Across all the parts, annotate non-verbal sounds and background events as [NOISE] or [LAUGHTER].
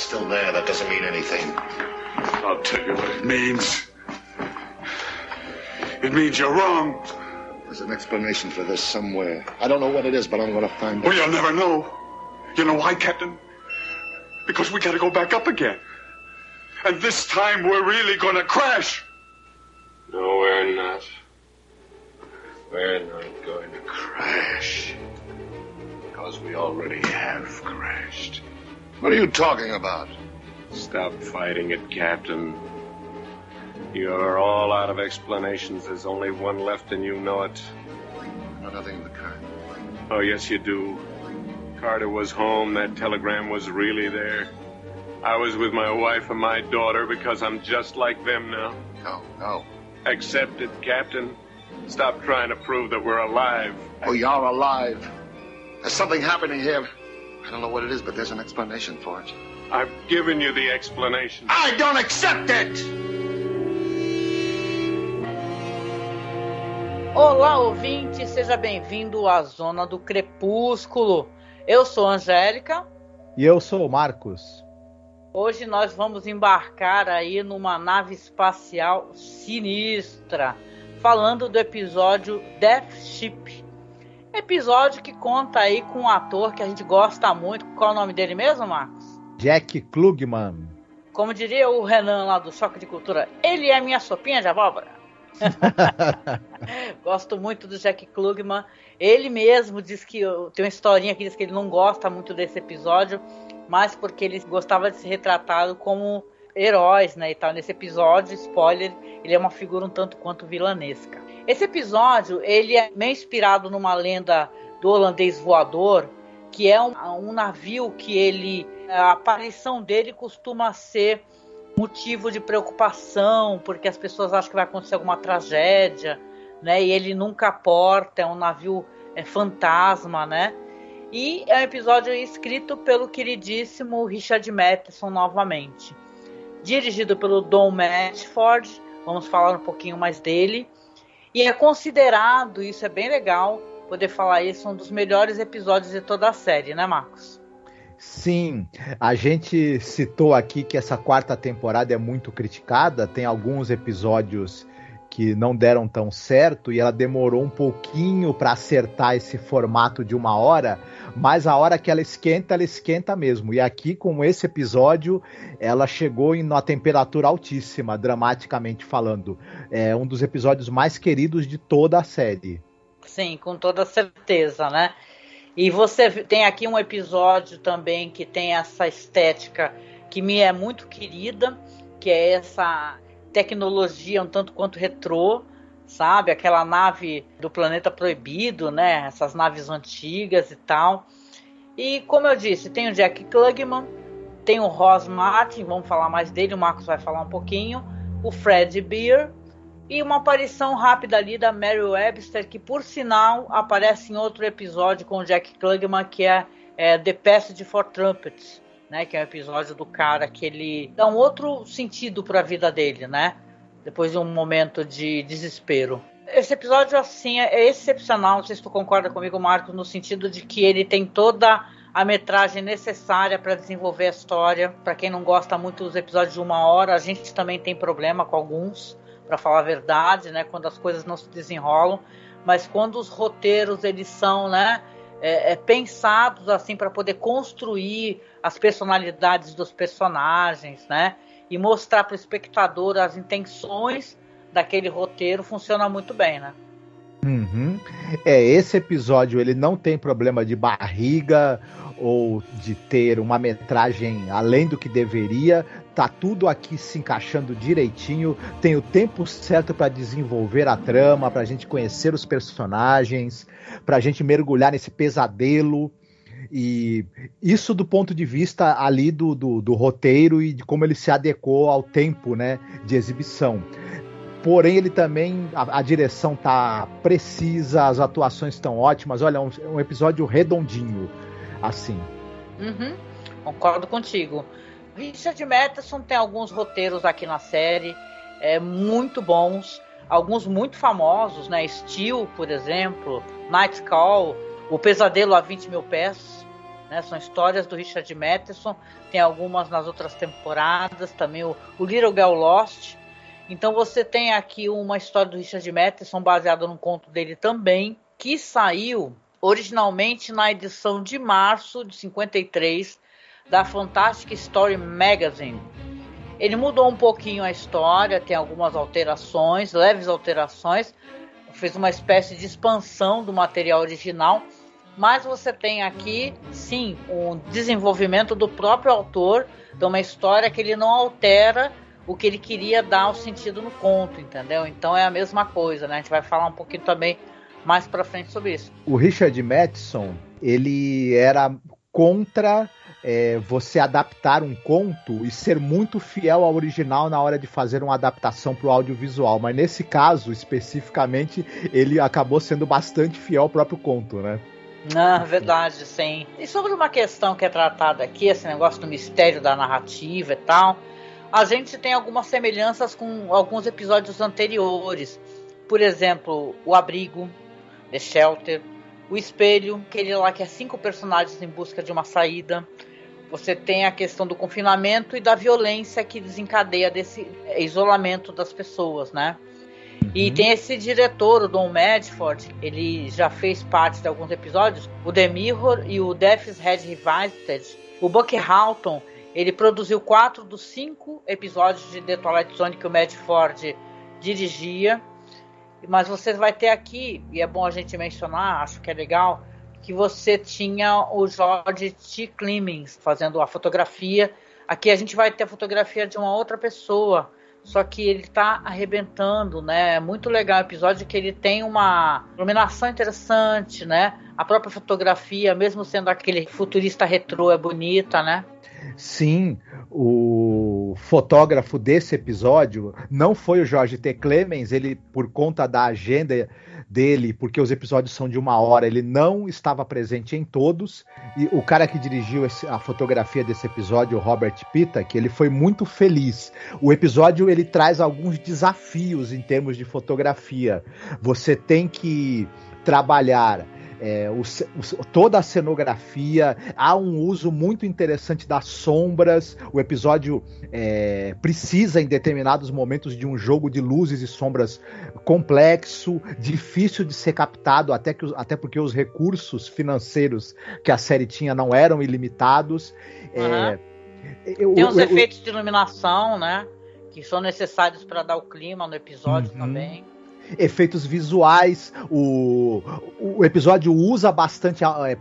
All right, it's still there. That doesn't mean anything. I'll tell you what it means. It means you're wrong. There's an explanation for this somewhere. I don't know what it is, but I'm going to find it. Well, it. you'll never know. You know why, Captain? Because we gotta go back up again. And this time we're really gonna crash. No, we're not. We're not going to crash. Because we already have crashed. What are you talking about? Stop fighting it, Captain. You're all out of explanations. There's only one left, and you know it. No, nothing of the kind. Oh, yes, you do. Carter was home. That telegram was really there. I was with my wife and my daughter because I'm just like them now. No, no. Accept it, Captain. Stop trying to prove that we're alive. Oh, you're alive. There's something happening here. I don't know what it is, but there's an explanation for it. I've given you the explanation. I don't accept it! Olá, ouvinte, seja bem-vindo à Zona do Crepúsculo. Eu sou a Angélica. E eu sou o Marcos. Hoje nós vamos embarcar aí numa nave espacial sinistra, falando do episódio Death Ship. Episódio que conta aí com um ator que a gente gosta muito. Qual é o nome dele mesmo, Marcos? Jack Klugman. Como diria o Renan lá do Choque de Cultura, ele é minha sopinha de abóbora. [LAUGHS] Gosto muito do Jack Klugman. Ele mesmo diz que tem uma historinha que diz que ele não gosta muito desse episódio, mas porque ele gostava de ser retratado como heróis, né, e tal. Nesse episódio, spoiler, ele é uma figura um tanto quanto vilanesca. Esse episódio, ele é meio inspirado numa lenda do holandês voador, que é um, um navio que ele a aparição dele costuma ser motivo de preocupação, porque as pessoas acham que vai acontecer alguma tragédia, né? E ele nunca porta, é um navio é, fantasma, né? E é um episódio escrito pelo queridíssimo Richard Matheson novamente. Dirigido pelo Don Matchford, vamos falar um pouquinho mais dele. E é considerado, isso é bem legal, poder falar isso, um dos melhores episódios de toda a série, né, Marcos? Sim, a gente citou aqui que essa quarta temporada é muito criticada, tem alguns episódios que não deram tão certo e ela demorou um pouquinho para acertar esse formato de uma hora, mas a hora que ela esquenta, ela esquenta mesmo. E aqui com esse episódio, ela chegou em uma temperatura altíssima, dramaticamente falando. É um dos episódios mais queridos de toda a série. Sim, com toda certeza, né? E você tem aqui um episódio também que tem essa estética que me é muito querida, que é essa tecnologia um tanto quanto retrô, sabe? Aquela nave do planeta proibido, né? Essas naves antigas e tal. E como eu disse, tem o Jack Klugman, tem o Ross Martin, vamos falar mais dele, o Marcos vai falar um pouquinho, o Fred Beer e uma aparição rápida ali da Mary Webster, que por sinal aparece em outro episódio com o Jack Klugman, que é, é The Passage for Trumpets, né? Que é um episódio do cara que ele dá um outro sentido para a vida dele, né? Depois de um momento de desespero. Esse episódio, assim, é excepcional. Não sei se tu concorda comigo, Marcos, no sentido de que ele tem toda a metragem necessária para desenvolver a história. Para quem não gosta muito dos episódios de uma hora, a gente também tem problema com alguns para falar a verdade, né? Quando as coisas não se desenrolam, mas quando os roteiros eles são, né? É, é, pensados assim para poder construir as personalidades dos personagens, né? E mostrar para o espectador as intenções daquele roteiro funciona muito bem, né? Uhum. É, esse episódio ele não tem problema de barriga ou de ter uma metragem além do que deveria. Tá tudo aqui se encaixando direitinho. Tem o tempo certo para desenvolver a trama, para a gente conhecer os personagens, para a gente mergulhar nesse pesadelo. E isso do ponto de vista ali do, do, do roteiro e de como ele se adequou ao tempo né, de exibição. Porém, ele também. A, a, direção tá precisa, as atuações estão ótimas. Olha, um, um episódio redondinho, assim. Uhum, concordo contigo. Richard Matheson tem alguns roteiros aqui na série é, muito bons, alguns muito famosos, né? Steel, por exemplo, Night Call, O Pesadelo a 20 mil pés. Né? São histórias do Richard Matheson. Tem algumas nas outras temporadas, também o, o Little Girl Lost então você tem aqui uma história do Richard Matheson baseada num conto dele também, que saiu originalmente na edição de março de 53 da Fantastic Story Magazine. Ele mudou um pouquinho a história, tem algumas alterações, leves alterações, fez uma espécie de expansão do material original, mas você tem aqui, sim, um desenvolvimento do próprio autor de uma história que ele não altera o que ele queria dar o sentido no conto, entendeu? Então é a mesma coisa, né? A gente vai falar um pouquinho também mais para frente sobre isso. O Richard Matheson, ele era contra é, você adaptar um conto e ser muito fiel ao original na hora de fazer uma adaptação para o audiovisual. Mas nesse caso, especificamente, ele acabou sendo bastante fiel ao próprio conto, né? Ah, verdade, sim. E sobre uma questão que é tratada aqui, esse negócio do mistério da narrativa e tal, a gente tem algumas semelhanças com alguns episódios anteriores. Por exemplo, o abrigo, The Shelter, o espelho, aquele lá que é cinco personagens em busca de uma saída. Você tem a questão do confinamento e da violência que desencadeia desse isolamento das pessoas, né? Uhum. E tem esse diretor, o Don Medford, ele já fez parte de alguns episódios, o The Mirror e o Death's Head Revisited. O Buck Houghton, ele produziu quatro dos cinco episódios de The Twilight Zone que o Matt Ford dirigia. Mas você vai ter aqui, e é bom a gente mencionar, acho que é legal, que você tinha o George T. Clemens fazendo a fotografia. Aqui a gente vai ter a fotografia de uma outra pessoa, só que ele está arrebentando, né? É muito legal o episódio que ele tem uma iluminação interessante, né? A própria fotografia, mesmo sendo aquele futurista retrô, é bonita, né? Sim, o fotógrafo desse episódio não foi o Jorge T. Clemens, ele, por conta da agenda dele, porque os episódios são de uma hora, ele não estava presente em todos. E o cara que dirigiu esse, a fotografia desse episódio, o Robert que ele foi muito feliz. O episódio ele traz alguns desafios em termos de fotografia. Você tem que trabalhar é, o, o, toda a cenografia, há um uso muito interessante das sombras. O episódio é, precisa, em determinados momentos, de um jogo de luzes e sombras complexo, difícil de ser captado, até, que, até porque os recursos financeiros que a série tinha não eram ilimitados. Uhum. É, eu, Tem os efeitos eu, de iluminação, né? Que são necessários para dar o clima no episódio uhum. também efeitos visuais. O, o episódio usa bastante a, é,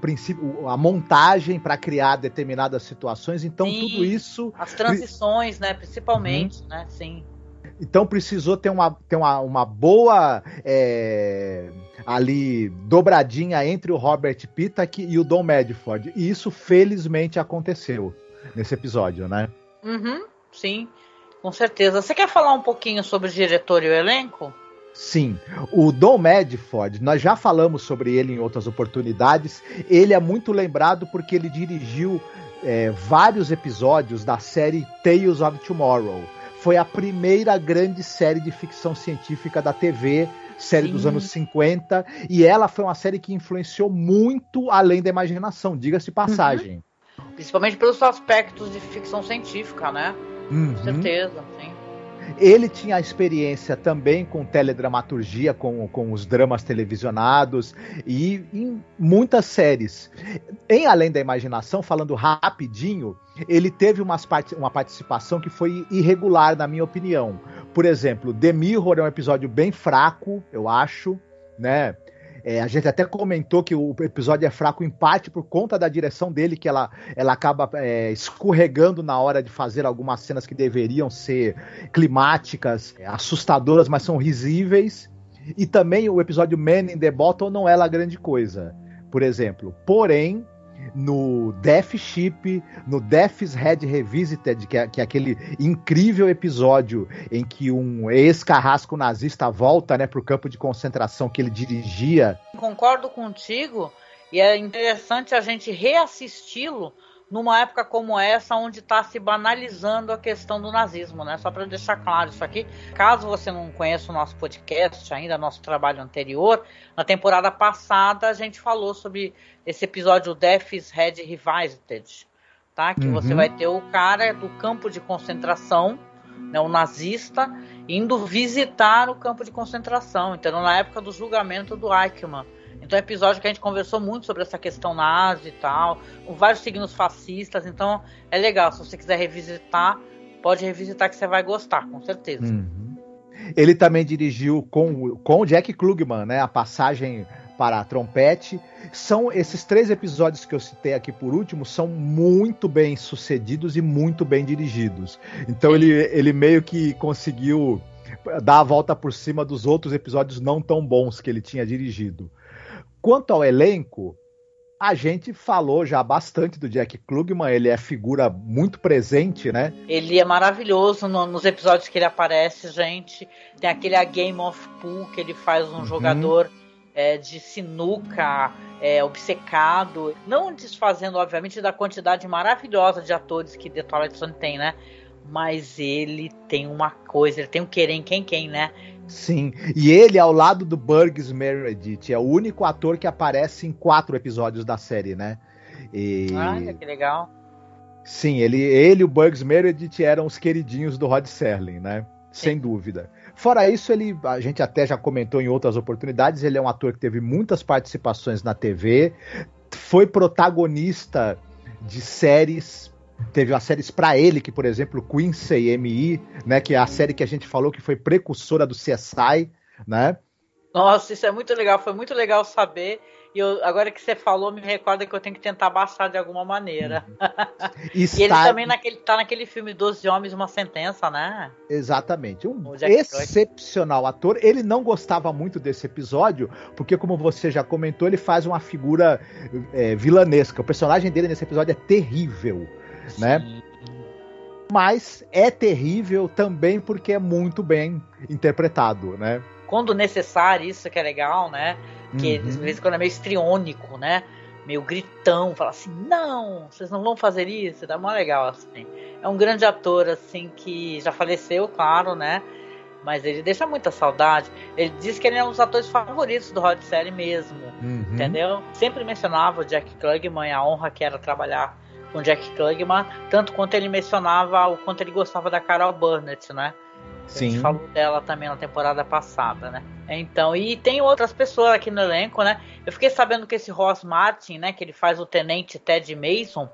a montagem para criar determinadas situações. Então, Sim, tudo isso. As transições, né? Principalmente, uhum. né? Sim. Então precisou ter uma, ter uma, uma boa é, ali dobradinha entre o Robert Pitak e o Don Medford. E isso felizmente aconteceu nesse episódio, né? Uhum, sim, com certeza. Você quer falar um pouquinho sobre o diretor e o elenco? Sim, o Don Medford, nós já falamos sobre ele em outras oportunidades. Ele é muito lembrado porque ele dirigiu é, vários episódios da série Tales of Tomorrow. Foi a primeira grande série de ficção científica da TV, série Sim. dos anos 50, e ela foi uma série que influenciou muito além da imaginação, diga-se passagem. Uhum. Principalmente pelos aspectos de ficção científica, né? Uhum. Com certeza, sim. Ele tinha experiência também com teledramaturgia, com, com os dramas televisionados e em muitas séries. Em Além da Imaginação, falando rapidinho, ele teve umas part uma participação que foi irregular, na minha opinião. Por exemplo, The Mirror é um episódio bem fraco, eu acho, né? É, a gente até comentou que o episódio é fraco em parte por conta da direção dele, que ela, ela acaba é, escorregando na hora de fazer algumas cenas que deveriam ser climáticas, é, assustadoras, mas são risíveis. E também o episódio Man in the Bottle não é lá grande coisa, por exemplo. Porém, no Death Ship, no Death's Head Revisited, que é, que é aquele incrível episódio em que um ex-carrasco nazista volta né, para o campo de concentração que ele dirigia. Concordo contigo, e é interessante a gente reassisti-lo numa época como essa, onde está se banalizando a questão do nazismo, né? Só para deixar claro isso aqui. Caso você não conheça o nosso podcast ainda, nosso trabalho anterior, na temporada passada a gente falou sobre esse episódio Death's Head Revisited, tá? Que uhum. você vai ter o cara do campo de concentração, né, o nazista, indo visitar o campo de concentração. Então, na época do julgamento do Eichmann. Então é um episódio que a gente conversou muito sobre essa questão nazi e tal, com vários signos fascistas, então é legal, se você quiser revisitar, pode revisitar que você vai gostar, com certeza. Uhum. Ele também dirigiu com, com o Jack Klugman, né, a passagem para a trompete. São esses três episódios que eu citei aqui por último são muito bem sucedidos e muito bem dirigidos. Então ele, ele meio que conseguiu dar a volta por cima dos outros episódios não tão bons que ele tinha dirigido. Quanto ao elenco, a gente falou já bastante do Jack Klugman, ele é figura muito presente, né? Ele é maravilhoso no, nos episódios que ele aparece, gente. Tem aquele A Game of Pool que ele faz um uhum. jogador é, de sinuca é, obcecado, não desfazendo, obviamente, da quantidade maravilhosa de atores que The Twilight Zone tem, né? Mas ele tem uma coisa, ele tem um querer em quem quem, né? Sim, e ele ao lado do Burgess Meredith é o único ator que aparece em quatro episódios da série, né? E... Olha que legal. Sim, ele, ele e o Burgess Meredith eram os queridinhos do Rod Serling, né? Sim. Sem dúvida. Fora isso, ele, a gente até já comentou em outras oportunidades, ele é um ator que teve muitas participações na TV, foi protagonista de séries Teve as séries para ele, que, por exemplo, Quincy MI, né? Que é a série que a gente falou que foi precursora do CSI, né? Nossa, isso é muito legal, foi muito legal saber. E eu, agora que você falou, me recorda que eu tenho que tentar baixar de alguma maneira. [LAUGHS] Está... e ele também naquele, tá naquele filme Doze Homens Uma Sentença, né? Exatamente. Um excepcional ator. Ele não gostava muito desse episódio, porque, como você já comentou, ele faz uma figura é, vilanesca. O personagem dele nesse episódio é terrível né? Mas é terrível também porque é muito bem interpretado, né? Quando necessário, isso que é legal, né? Que uhum. de vez em quando é meio estriônico, né? Meio gritão, fala assim, não, vocês não vão fazer isso, dá mó legal, assim. É um grande ator, assim, que já faleceu, claro, né? Mas ele deixa muita saudade. Ele diz que ele é um dos atores favoritos do Rod Serling mesmo, uhum. entendeu? Sempre mencionava o Jack Klugman, a honra que era trabalhar com Jack Klugman, tanto quanto ele mencionava o quanto ele gostava da Carol Burnett, né? Sim. A gente falou dela também na temporada passada, né? Então, e tem outras pessoas aqui no elenco, né? Eu fiquei sabendo que esse Ross Martin, né, que ele faz o tenente Ted Mason,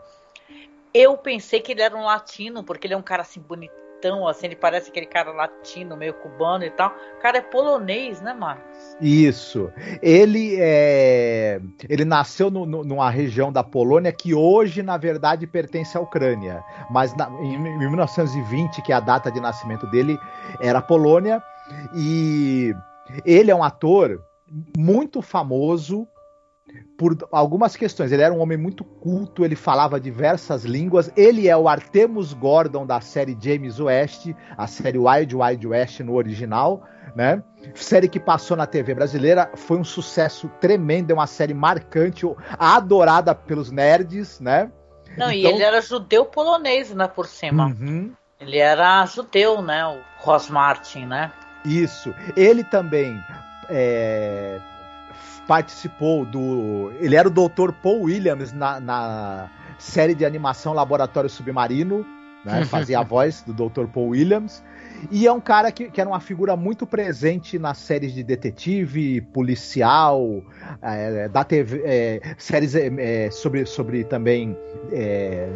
eu pensei que ele era um latino, porque ele é um cara assim bonito assim, ele parece aquele cara latino, meio cubano e tal. O cara é polonês, né, Marcos? Isso. Ele é. Ele nasceu no, no, numa região da Polônia que hoje, na verdade, pertence à Ucrânia. Mas na, em, em 1920, que é a data de nascimento dele, era Polônia. E ele é um ator muito famoso por algumas questões. Ele era um homem muito culto, ele falava diversas línguas. Ele é o Artemus Gordon da série James West, a série Wild Wild West no original, né? Série que passou na TV brasileira, foi um sucesso tremendo, é uma série marcante, adorada pelos nerds, né? Não, então... e ele era judeu polonês, né, por cima. Uhum. Ele era judeu, né, o Ross Martin, né? Isso. Ele também é, participou do. Ele era o Dr. Paul Williams na, na série de animação Laboratório Submarino, né? [LAUGHS] Fazia a voz do Dr. Paul Williams. E é um cara que, que era uma figura muito presente nas séries de detetive, policial, é, da TV, é, séries é, sobre, sobre também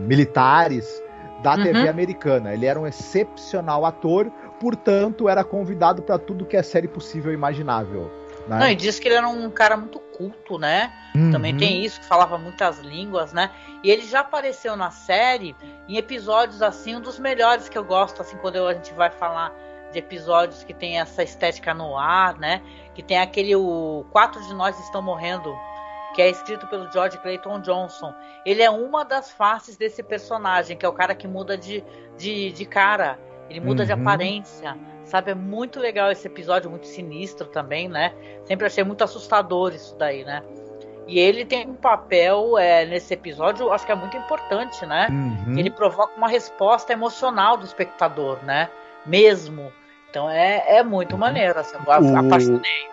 militares da uhum. TV americana. Ele era um excepcional ator, portanto, era convidado para tudo que é série possível e imaginável. Né? Não, e diz que ele era um cara muito culto, né? Uhum. Também tem isso, que falava muitas línguas, né? E ele já apareceu na série em episódios assim, um dos melhores que eu gosto, assim, quando a gente vai falar de episódios que tem essa estética no ar, né? Que tem aquele o Quatro de Nós Estão Morrendo, que é escrito pelo George Clayton Johnson. Ele é uma das faces desse personagem, que é o cara que muda de, de, de cara, ele muda uhum. de aparência. Sabe, é muito legal esse episódio, muito sinistro também, né? Sempre achei muito assustador isso daí, né? E ele tem um papel é, nesse episódio, acho que é muito importante, né? Uhum. Ele provoca uma resposta emocional do espectador, né? Mesmo. Então é, é muito uhum. maneiro, assim, eu o... apaixonei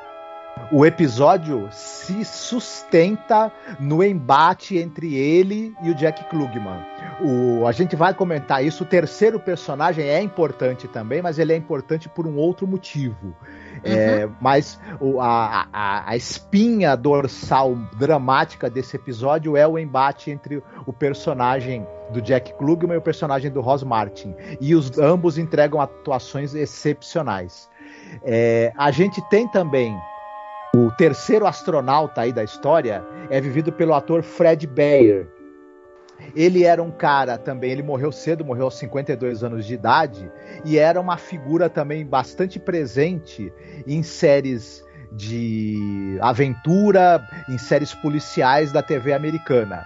o episódio se sustenta no embate entre ele e o Jack Klugman. O, a gente vai comentar isso. O terceiro personagem é importante também, mas ele é importante por um outro motivo. É, uhum. É, mas o, a, a, a, espinha dorsal dramática desse episódio é o embate entre o personagem do Jack Klugman e o personagem do Ross Martin. E os ambos entregam atuações excepcionais. É, a gente tem também o terceiro astronauta aí da história é vivido pelo ator Fred Bayer. Ele era um cara também, ele morreu cedo, morreu aos 52 anos de idade, e era uma figura também bastante presente em séries de aventura, em séries policiais da TV americana.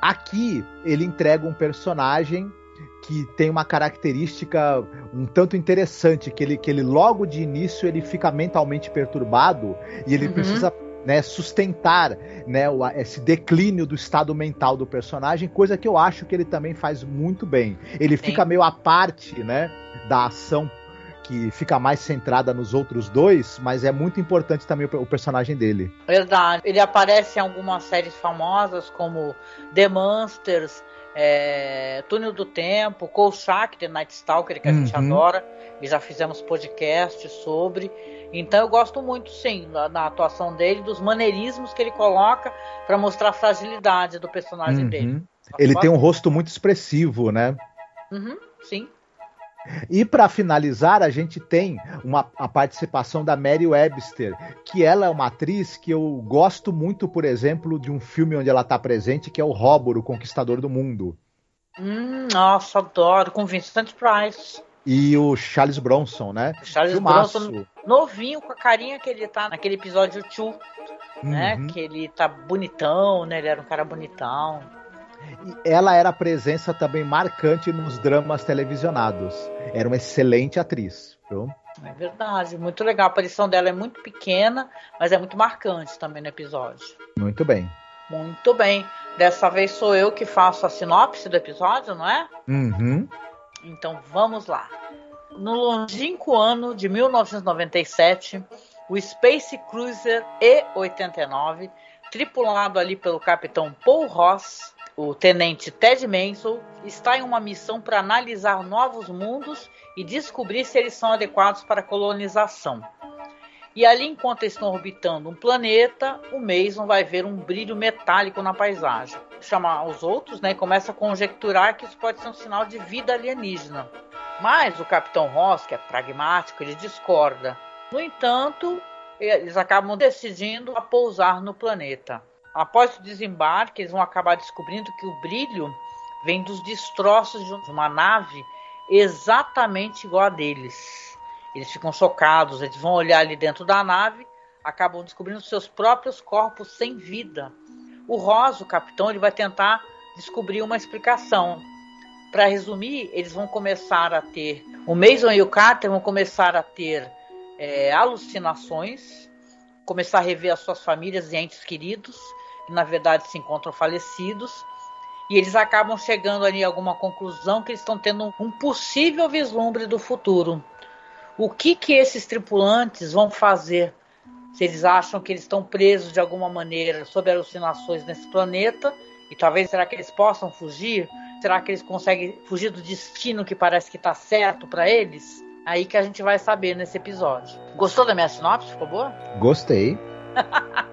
Aqui ele entrega um personagem que tem uma característica um tanto interessante, que ele, que ele logo de início ele fica mentalmente perturbado e ele uhum. precisa né, sustentar né, esse declínio do estado mental do personagem, coisa que eu acho que ele também faz muito bem. Ele Sim. fica meio à parte né, da ação que fica mais centrada nos outros dois, mas é muito importante também o, personagem dele. Verdade. Ele aparece em algumas séries famosas como The Monsters, é, Túnel do Tempo, Kolchak, The Night Stalker, que a uhum. gente adora, e já fizemos podcast sobre. Então eu gosto muito, sim, da, da atuação dele, dos maneirismos que ele coloca para mostrar a fragilidade do personagem uhum. dele. Ele tem um rosto muito expressivo, né? Uhum, sim. E para finalizar, a gente tem uma, a participação da Mary Webster, que ela é uma atriz que eu gosto muito, por exemplo, de um filme onde ela está presente, que é o Robor, o Conquistador do Mundo. Hum, nossa, adoro, com Vincent Price. E o Charles Bronson, né? Charles Filmaço. Bronson, novinho, com a carinha que ele tá naquele episódio 2, né? uhum. né? Que ele tá bonitão, né? Ele era um cara bonitão. E ela era presença também marcante nos dramas televisionados. Era uma excelente atriz. Viu? É verdade, muito legal. A aparição dela é muito pequena, mas é muito marcante também no episódio. Muito bem. Muito bem. Dessa vez sou eu que faço a sinopse do episódio, não é? Uhum. Então vamos lá. No longínquo ano de 1997, o Space Cruiser E-89, tripulado ali pelo capitão Paul Ross, o tenente Ted Mansell está em uma missão para analisar novos mundos e descobrir se eles são adequados para colonização. E ali, enquanto estão orbitando um planeta, o Mason vai ver um brilho metálico na paisagem. Chama os outros né, e começa a conjecturar que isso pode ser um sinal de vida alienígena. Mas o Capitão Ross, que é pragmático, ele discorda. No entanto, eles acabam decidindo a pousar no planeta. Após o desembarque, eles vão acabar descobrindo que o brilho vem dos destroços de uma nave exatamente igual a deles. Eles ficam chocados, eles vão olhar ali dentro da nave, acabam descobrindo seus próprios corpos sem vida. O Rosa, o capitão, ele vai tentar descobrir uma explicação. Para resumir, eles vão começar a ter. O Mason e o Carter vão começar a ter é, alucinações, começar a rever as suas famílias e entes queridos que na verdade se encontram falecidos, e eles acabam chegando ali a alguma conclusão que eles estão tendo um possível vislumbre do futuro. O que que esses tripulantes vão fazer? Se eles acham que eles estão presos de alguma maneira sob alucinações nesse planeta, e talvez será que eles possam fugir? Será que eles conseguem fugir do destino que parece que está certo para eles? Aí que a gente vai saber nesse episódio. Gostou da minha sinopse? Ficou boa? Gostei. [LAUGHS]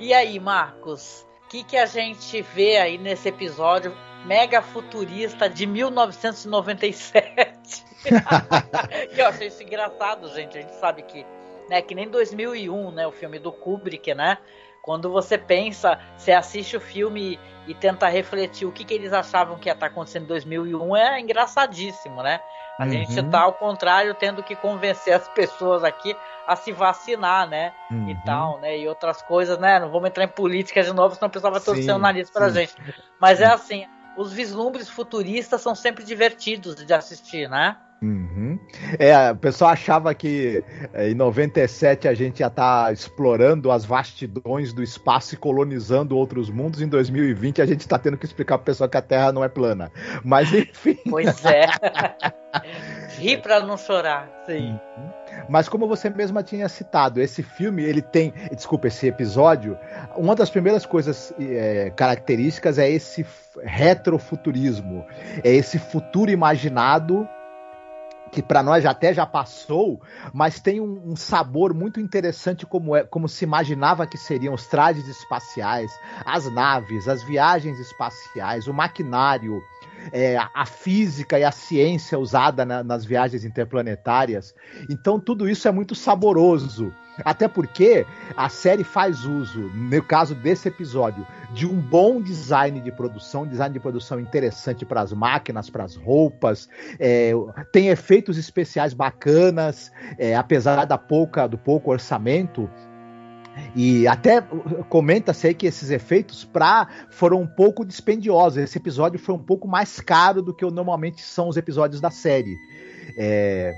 E aí, Marcos, o que, que a gente vê aí nesse episódio mega futurista de 1997? que [LAUGHS] eu achei isso engraçado, gente. A gente sabe que, né, que nem 2001, né, o filme do Kubrick, né, quando você pensa, você assiste o filme e tenta refletir o que, que eles achavam que ia estar acontecendo em 2001, é engraçadíssimo, né? A uhum. gente tá, ao contrário, tendo que convencer as pessoas aqui a se vacinar, né? Uhum. E tal, né? E outras coisas, né? Não vamos entrar em política de novo, senão o pessoal vai torcer o nariz pra sim. gente. Mas é assim, os vislumbres futuristas são sempre divertidos de assistir, né? Uhum. É, o pessoal achava que é, em 97 a gente ia estar tá explorando as vastidões do espaço e colonizando outros mundos. Em 2020 a gente está tendo que explicar para o pessoal que a Terra não é plana. Mas enfim. Pois é. [LAUGHS] Ri para não chorar. Sim. Mas como você mesma tinha citado, esse filme ele tem, desculpa, esse episódio, uma das primeiras coisas é, características é esse retrofuturismo, é esse futuro imaginado que para nós até já passou, mas tem um, um, sabor muito interessante como é, como se imaginava que seriam os trajes espaciais, as naves, as viagens espaciais, o maquinário, é, a física e a ciência usada na, nas viagens interplanetárias. Então tudo isso é muito saboroso. Até porque a série faz uso, no caso desse episódio, de um bom design de produção, design de produção interessante para as máquinas, para as roupas, é, tem efeitos especiais bacanas, é, apesar da pouca, do pouco orçamento, e até comenta-se aí que esses efeitos pra, foram um pouco dispendiosos. Esse episódio foi um pouco mais caro do que normalmente são os episódios da série. É,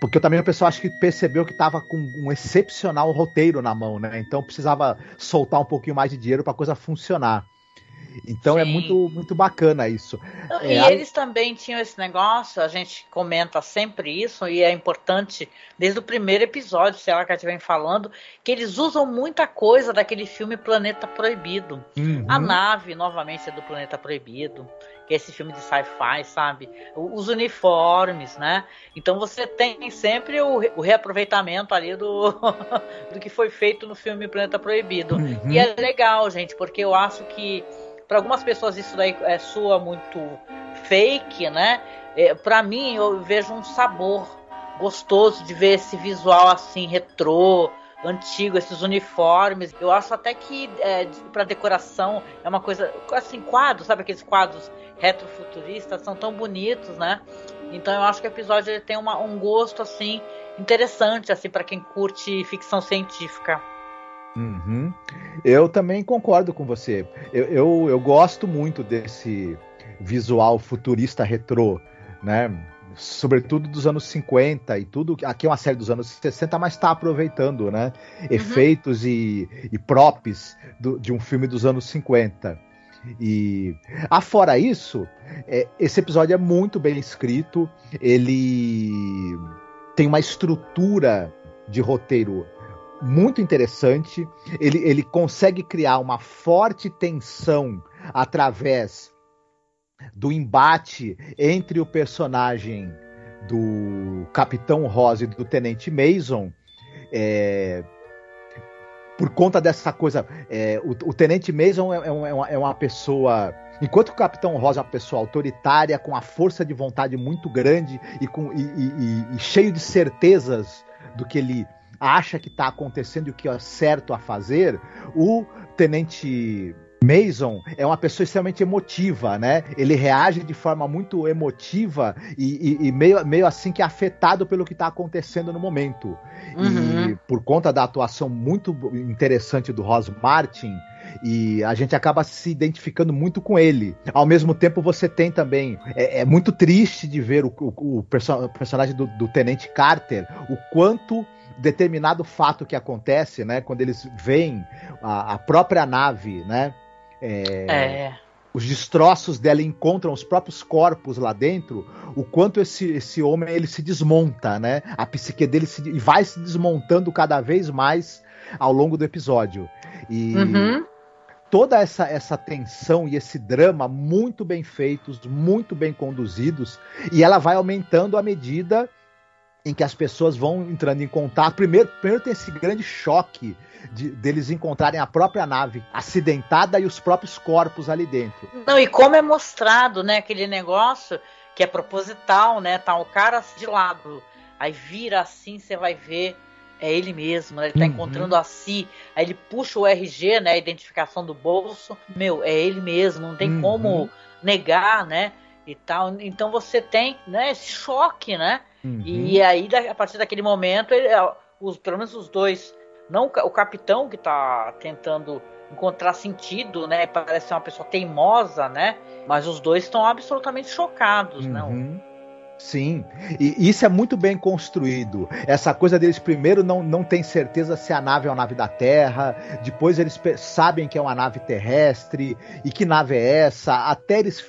porque também o pessoal acho que percebeu que estava com um excepcional roteiro na mão, né? Então precisava soltar um pouquinho mais de dinheiro para a coisa funcionar. Então é Sim. é muito, muito bacana isso. E é, eles também tinham esse negócio, a gente comenta sempre isso, e é importante, desde o primeiro episódio, se ela que vem falando, que eles usam muita coisa daquele filme Planeta Proibido. Uhum. A nave, novamente, é do Planeta Proibido que é esse filme de sci-fi, sabe? Os uniformes, né? Então você tem sempre o, o reaproveitamento ali do, [LAUGHS] do que foi feito no filme Planeta Proibido. Uhum. E é legal, gente, porque eu acho que para algumas pessoas isso daí é, soa muito fake, né? É, para mim, eu vejo um sabor gostoso de ver esse visual assim, retrô, antigo, esses uniformes. Eu acho até que é, para decoração é uma coisa assim, quadros, sabe aqueles quadros retrofuturistas são tão bonitos, né? Então eu acho que o episódio ele tem uma, um gosto assim interessante assim para quem curte ficção científica. Uhum. Eu também concordo com você. Eu, eu, eu gosto muito desse visual futurista retrô, né? Sobretudo dos anos 50 e tudo. Aqui é uma série dos anos 60, mas está aproveitando, né? Uhum. Efeitos e, e props do, de um filme dos anos 50. E afora isso, é, esse episódio é muito bem escrito. Ele tem uma estrutura de roteiro muito interessante. Ele, ele consegue criar uma forte tensão através do embate entre o personagem do Capitão Rose e do Tenente Mason. É, por conta dessa coisa, é, o, o, Tenente Mason é, é, uma, é, uma, pessoa. Enquanto o Capitão Rosa é uma pessoa autoritária, com a força de vontade muito grande e, com, e, e, e cheio de certezas do que ele acha que está acontecendo e o que é certo a fazer, o tenente Mason é uma pessoa extremamente emotiva, né? Ele reage de forma muito emotiva e, e, e meio, meio assim que afetado pelo que está acontecendo no momento. Uhum. E por conta da atuação muito interessante do Ross Martin, e a gente acaba se identificando muito com ele. Ao mesmo tempo, você tem também. É, é muito triste de ver o, o, o perso personagem do, do Tenente Carter, o quanto determinado fato que acontece, né? Quando eles veem a, a própria nave, né? É, é. Os destroços dela encontram os próprios corpos lá dentro, o quanto esse, esse homem ele se desmonta, né? A psique dele se, vai se desmontando cada vez mais ao longo do episódio. E uhum. toda essa, essa tensão e esse drama muito bem feitos, muito bem conduzidos, e ela vai aumentando à medida em que as pessoas vão entrando em contato. Primeiro, primeiro tem esse grande choque de, deles encontrarem a própria nave acidentada e os próprios corpos ali dentro. Não, e como é mostrado, né, aquele negócio que é proposital, né? Tá o cara de lado, aí vira assim, você vai ver é ele mesmo, né? ele tá Uhum. encontrando a si, aí ele puxa o RG, né, a identificação do bolso, meu, é ele mesmo, não tem Uhum. como negar, né, e tal, então você tem, né, esse choque, né, Uhum. e aí a partir daquele momento, ele, é, os, pelo menos os dois, não o ca- o capitão que tá tentando encontrar sentido, né, parece ser uma pessoa teimosa, né, mas os dois estão absolutamente chocados, né, Uhum. Sim, e isso é muito bem construído. Essa coisa deles primeiro não, não tem certeza se a nave é uma nave da Terra, depois eles sabem que é uma nave terrestre, e que nave é essa, até eles.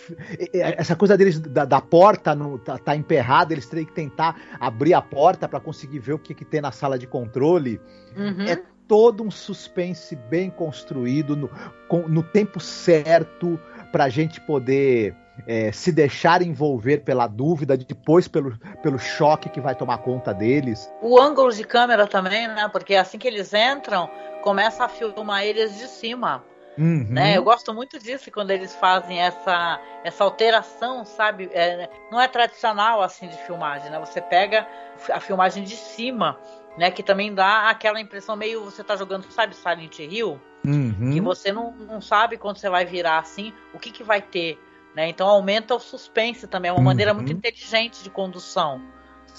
Essa coisa deles da, da porta no, tá, tá emperrada, eles têm que tentar abrir a porta para conseguir ver o que, que tem na sala de controle. Uhum. É todo um suspense bem construído, no, com- no tempo certo, para a gente poder é, se deixar envolver pela dúvida, depois pelo, pelo choque que vai tomar conta deles. O ângulo de câmera também, né? Porque assim que eles entram, começa a filmar eles de cima, Uhum. né? Eu gosto muito disso quando eles fazem essa, essa alteração, sabe? É, não é tradicional assim de filmagem, né? Você pega a filmagem de cima, né? Que também dá aquela impressão meio você tá jogando, sabe, Silent Hill, Uhum. que você não, não sabe quando você vai virar assim, o que que vai ter, né? Então aumenta o suspense também, é uma Uhum. maneira muito inteligente de condução,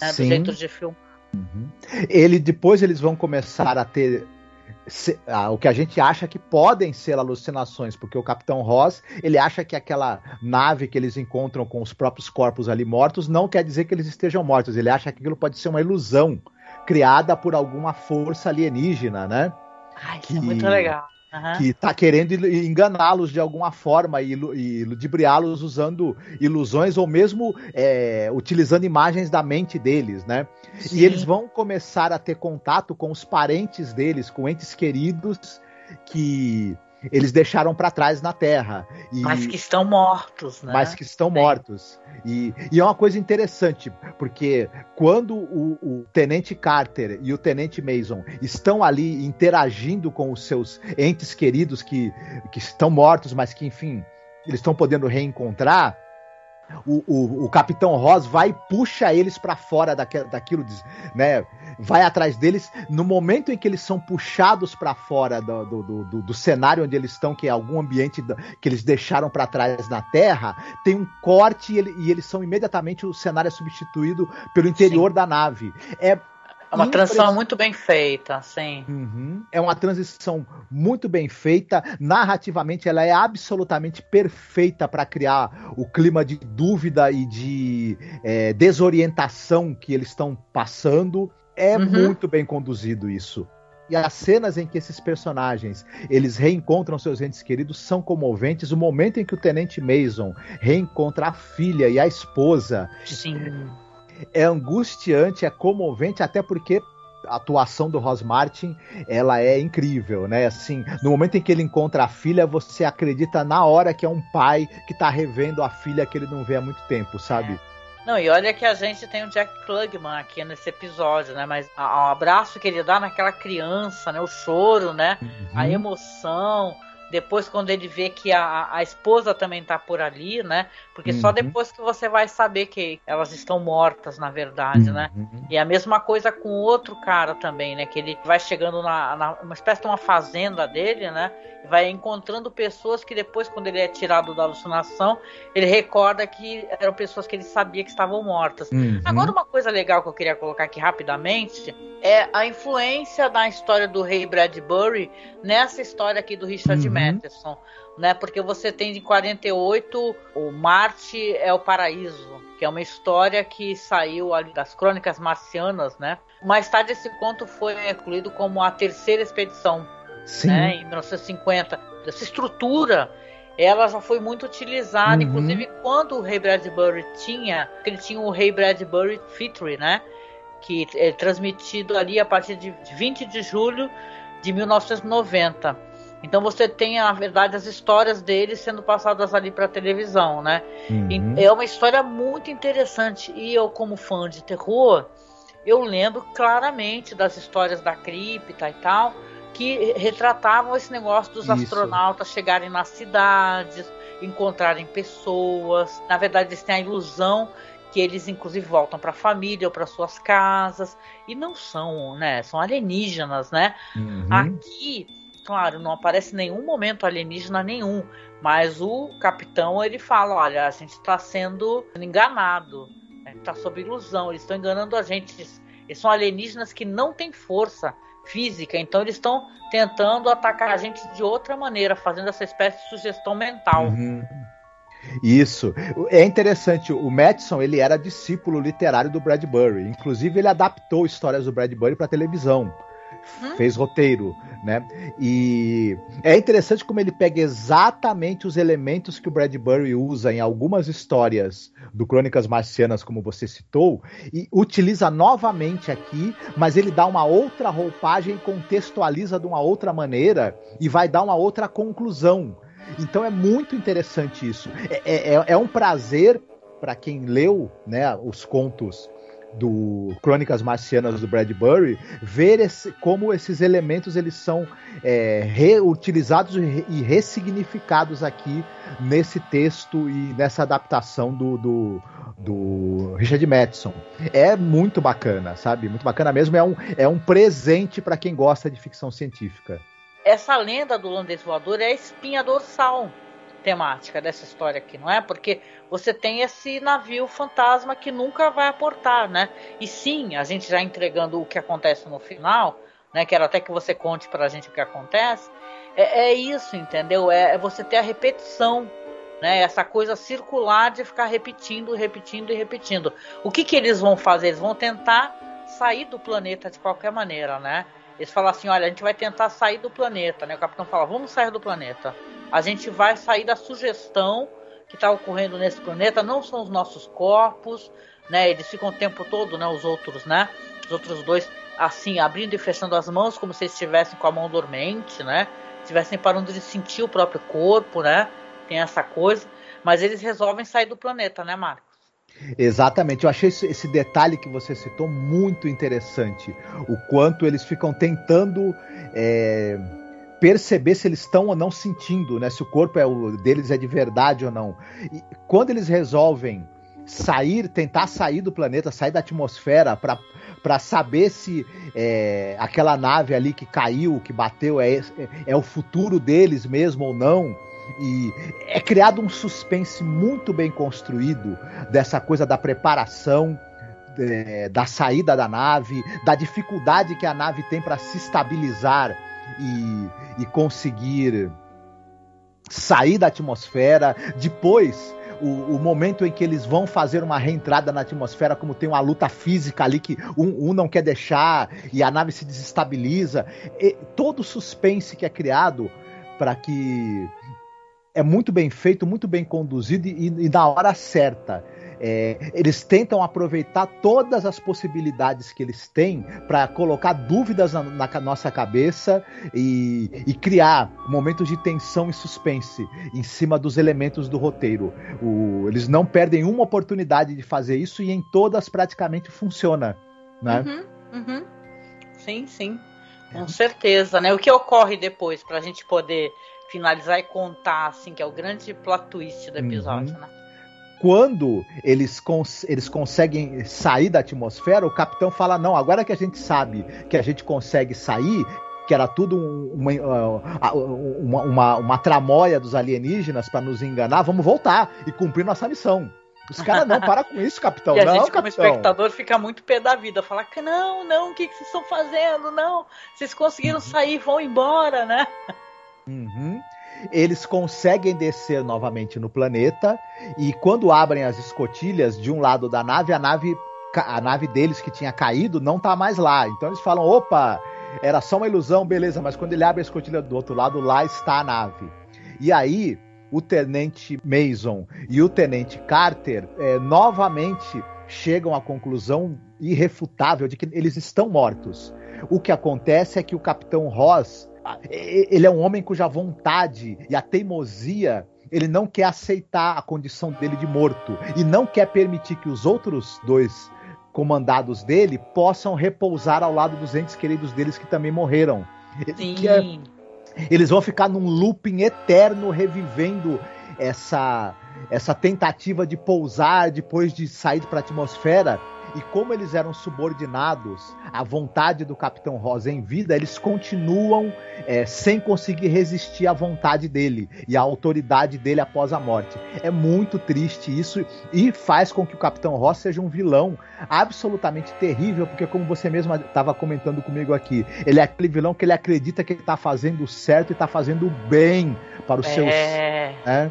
né? Do jeito de filmar. Ele depois eles vão começar a ter se- ah, o que a gente acha que podem ser alucinações, porque o Capitão Ross ele acha que aquela nave que eles encontram com os próprios corpos ali mortos não quer dizer que eles estejam mortos. Ele acha que aquilo pode ser uma ilusão criada por alguma força alienígena, né? Ai, isso Que- é muito legal. Aham. que está querendo enganá-los de alguma forma e e ludibriá-los usando ilusões ou mesmo é, utilizando imagens da mente deles, né? Sim. E eles vão começar a ter contato com os parentes deles, com entes queridos que eles deixaram para trás na Terra. E, Mas que estão mortos, né? mas que estão Sim. mortos. E, e é uma coisa interessante, porque quando o, o Tenente Carter e o Tenente Mason estão ali interagindo com os seus entes queridos que, que estão mortos, mas que, enfim, eles estão podendo reencontrar. O, o, o Capitão Ross vai e puxa eles para fora daque, daquilo, né? Vai atrás deles. No momento em que eles são puxados para fora do, do, do, do cenário onde eles estão, que é algum ambiente que eles deixaram para trás na Terra, tem um corte e, ele- e eles são imediatamente o cenário é substituído pelo interior da nave. É É uma transição muito bem feita, sim. Uhum. É uma transição muito bem feita. Narrativamente, ela é absolutamente perfeita para criar o clima de dúvida e de é, desorientação que eles estão passando. É Uhum. muito bem conduzido isso. E as cenas em que esses personagens eles reencontram seus entes queridos são comoventes. O momento em que o Tenente Mason reencontra a filha e a esposa Sim. é angustiante, é comovente, até porque a atuação do Ross Martin, ela é incrível, né? Assim, no momento em que ele encontra a filha, você acredita na hora que é um pai que tá revendo a filha que ele não vê há muito tempo, sabe? Não, e olha que a gente tem o Jack Klugman aqui nesse episódio, né? Mas a- o abraço que ele dá naquela criança, né? O choro, né? A Uhum. emoção. Depois, quando ele vê que a, a esposa também tá por ali, né? Porque só Uhum. depois que você vai saber que elas estão mortas, na verdade, né? Uhum. E a mesma coisa com outro cara também, né? Que ele vai chegando na, na uma espécie de uma fazenda dele, né? E vai encontrando pessoas que depois, quando ele é tirado da alucinação, ele recorda que eram pessoas que ele sabia que estavam mortas. Uhum. Agora, uma coisa legal que eu queria colocar aqui rapidamente é a influência da história do rei Bradbury nessa história aqui do Richard Uhum. Matheson, né? Porque você tem de 48 o Marte é o Paraíso, que é uma história que saiu ali das Crônicas Marcianas, né? Mais tarde esse conto foi incluído como a terceira expedição Sim. né, em 1950. Essa estrutura ela já foi muito utilizada, Uhum. inclusive quando o Rei Bradbury tinha, ele tinha o Rei Bradbury Theatre, né, que é transmitido ali a partir de 20 de julho de 1990. Então você tem, na verdade, as histórias dele sendo passadas ali para televisão, né? Uhum. É uma história muito interessante. E eu, como fã de terror, eu lembro claramente das histórias da cripta e tal, que retratavam esse negócio dos Isso. astronautas chegarem nas cidades, encontrarem pessoas. Na verdade, eles têm a ilusão que eles inclusive voltam para a família ou para suas casas e não são, né? São alienígenas, né? Uhum. Aqui, claro, não aparece nenhum momento alienígena nenhum, mas o capitão ele fala, olha, a gente está sendo enganado, está sob ilusão, eles estão enganando a gente. Eles são alienígenas que não têm força física, então eles estão tentando atacar a gente de outra maneira, fazendo essa espécie de sugestão mental. Uhum. Isso. É interessante, o Madison, ele era discípulo literário do Bradbury. Inclusive, ele adaptou histórias do Bradbury para televisão. Hum? Fez roteiro, né? E é interessante como ele pega exatamente os elementos que o Bradbury usa em algumas histórias do Crônicas Marcianas, como você citou, e utiliza novamente aqui, mas ele dá uma outra roupagem, contextualiza de uma outra maneira e vai dar uma outra conclusão então é muito interessante isso. É, é, é um prazer para quem leu né, os contos do Crônicas Marcianas do Bradbury, ver esse, como esses elementos eles são é, reutilizados e ressignificados aqui nesse texto e nessa adaptação do, do, do Richard Madison. É muito bacana, sabe? Muito bacana mesmo. É um, é um presente para quem gosta de ficção científica essa lenda do holandês voador é a espinha dorsal temática dessa história aqui, não é? Porque você tem esse navio fantasma que nunca vai aportar, né? E sim, a gente já entregando o que acontece no final, né? Quero até que você conte pra gente o que acontece. É, é isso, entendeu? É, é, você ter a repetição, né? Essa coisa circular de ficar repetindo, repetindo e repetindo. O que que eles vão fazer? Eles vão tentar sair do planeta de qualquer maneira, né? Eles falam assim: olha, a gente vai tentar sair do planeta, né? O capitão fala: vamos sair do planeta. A gente vai sair da sugestão que está ocorrendo nesse planeta. Não são os nossos corpos, né? Eles ficam o tempo todo, né? Os outros, né? Os outros dois, assim, abrindo e fechando as mãos, como se estivessem com a mão dormente, né? Estivessem parando de sentir o próprio corpo, né? Tem essa coisa. Mas eles resolvem sair do planeta, né, Marco? Exatamente, eu achei esse, detalhe que você citou muito interessante. O quanto eles ficam tentando é, perceber se eles estão ou não sentindo, né? Se o corpo é o deles é de verdade ou não. E quando eles resolvem sair, tentar sair do planeta, sair da atmosfera para saber se é, aquela nave ali que caiu, que bateu, é, é, é o futuro deles mesmo ou não e é criado um suspense muito bem construído dessa coisa da preparação é, da saída da nave, da dificuldade que a nave tem para se estabilizar e, e conseguir sair da atmosfera. Depois, o, o, momento em que eles vão fazer uma reentrada na atmosfera, como tem uma luta física ali que um, um não quer deixar e a nave se desestabiliza. E todo o suspense que é criado para que é muito bem feito, muito bem conduzido e, e na hora certa. É, eles tentam aproveitar todas as possibilidades que eles têm para colocar dúvidas na, na nossa cabeça e, e, criar momentos de tensão e suspense em cima dos elementos do roteiro. O, eles não perdem uma oportunidade de fazer isso e em todas praticamente funciona. Né? Uhum, uhum. Sim, sim. Com certeza, né? O que ocorre depois para a gente poder finalizar e contar, assim, que é o grande plot twist do episódio, uhum. né? Quando eles, cons eles conseguem sair da atmosfera, o capitão fala: Não, agora que a gente sabe que a gente consegue sair, que era tudo uma, uma, uma, uma tramóia dos alienígenas para nos enganar, vamos voltar e cumprir nossa missão. Os caras, não, para com isso, capitão. [LAUGHS] E a não, gente, capitão. como espectador, fica muito pé da vida. Fala, não, não, o que, que vocês estão fazendo? Não, vocês conseguiram uhum. sair, vão embora, né? Uhum. Eles conseguem descer novamente no planeta e quando abrem as escotilhas de um lado da nave, a nave a nave deles que tinha caído não tá mais lá. Então eles falam: opa, era só uma ilusão, beleza, mas quando ele abre a escotilha do outro lado, lá está a nave. E aí, o tenente Mason e o tenente Carter é, novamente chegam à conclusão irrefutável de que eles estão mortos. O que acontece é que o capitão Ross ele é um homem cuja vontade e a teimosia ele não quer aceitar a condição dele de morto e não quer permitir que os outros dois comandados dele possam repousar ao lado dos entes queridos deles que também morreram. Sim. É, eles vão ficar num looping eterno revivendo essa essa tentativa de pousar depois de sair para a atmosfera e como eles eram subordinados à vontade do Capitão Rosa em vida, eles continuam é, sem conseguir resistir à vontade dele e à autoridade dele após a morte. É muito triste isso e faz com que o Capitão Rosa seja um vilão absolutamente terrível, porque como você mesmo estava comentando comigo aqui, ele é aquele vilão que ele acredita que ele está fazendo certo e está fazendo bem para os é... seus. É,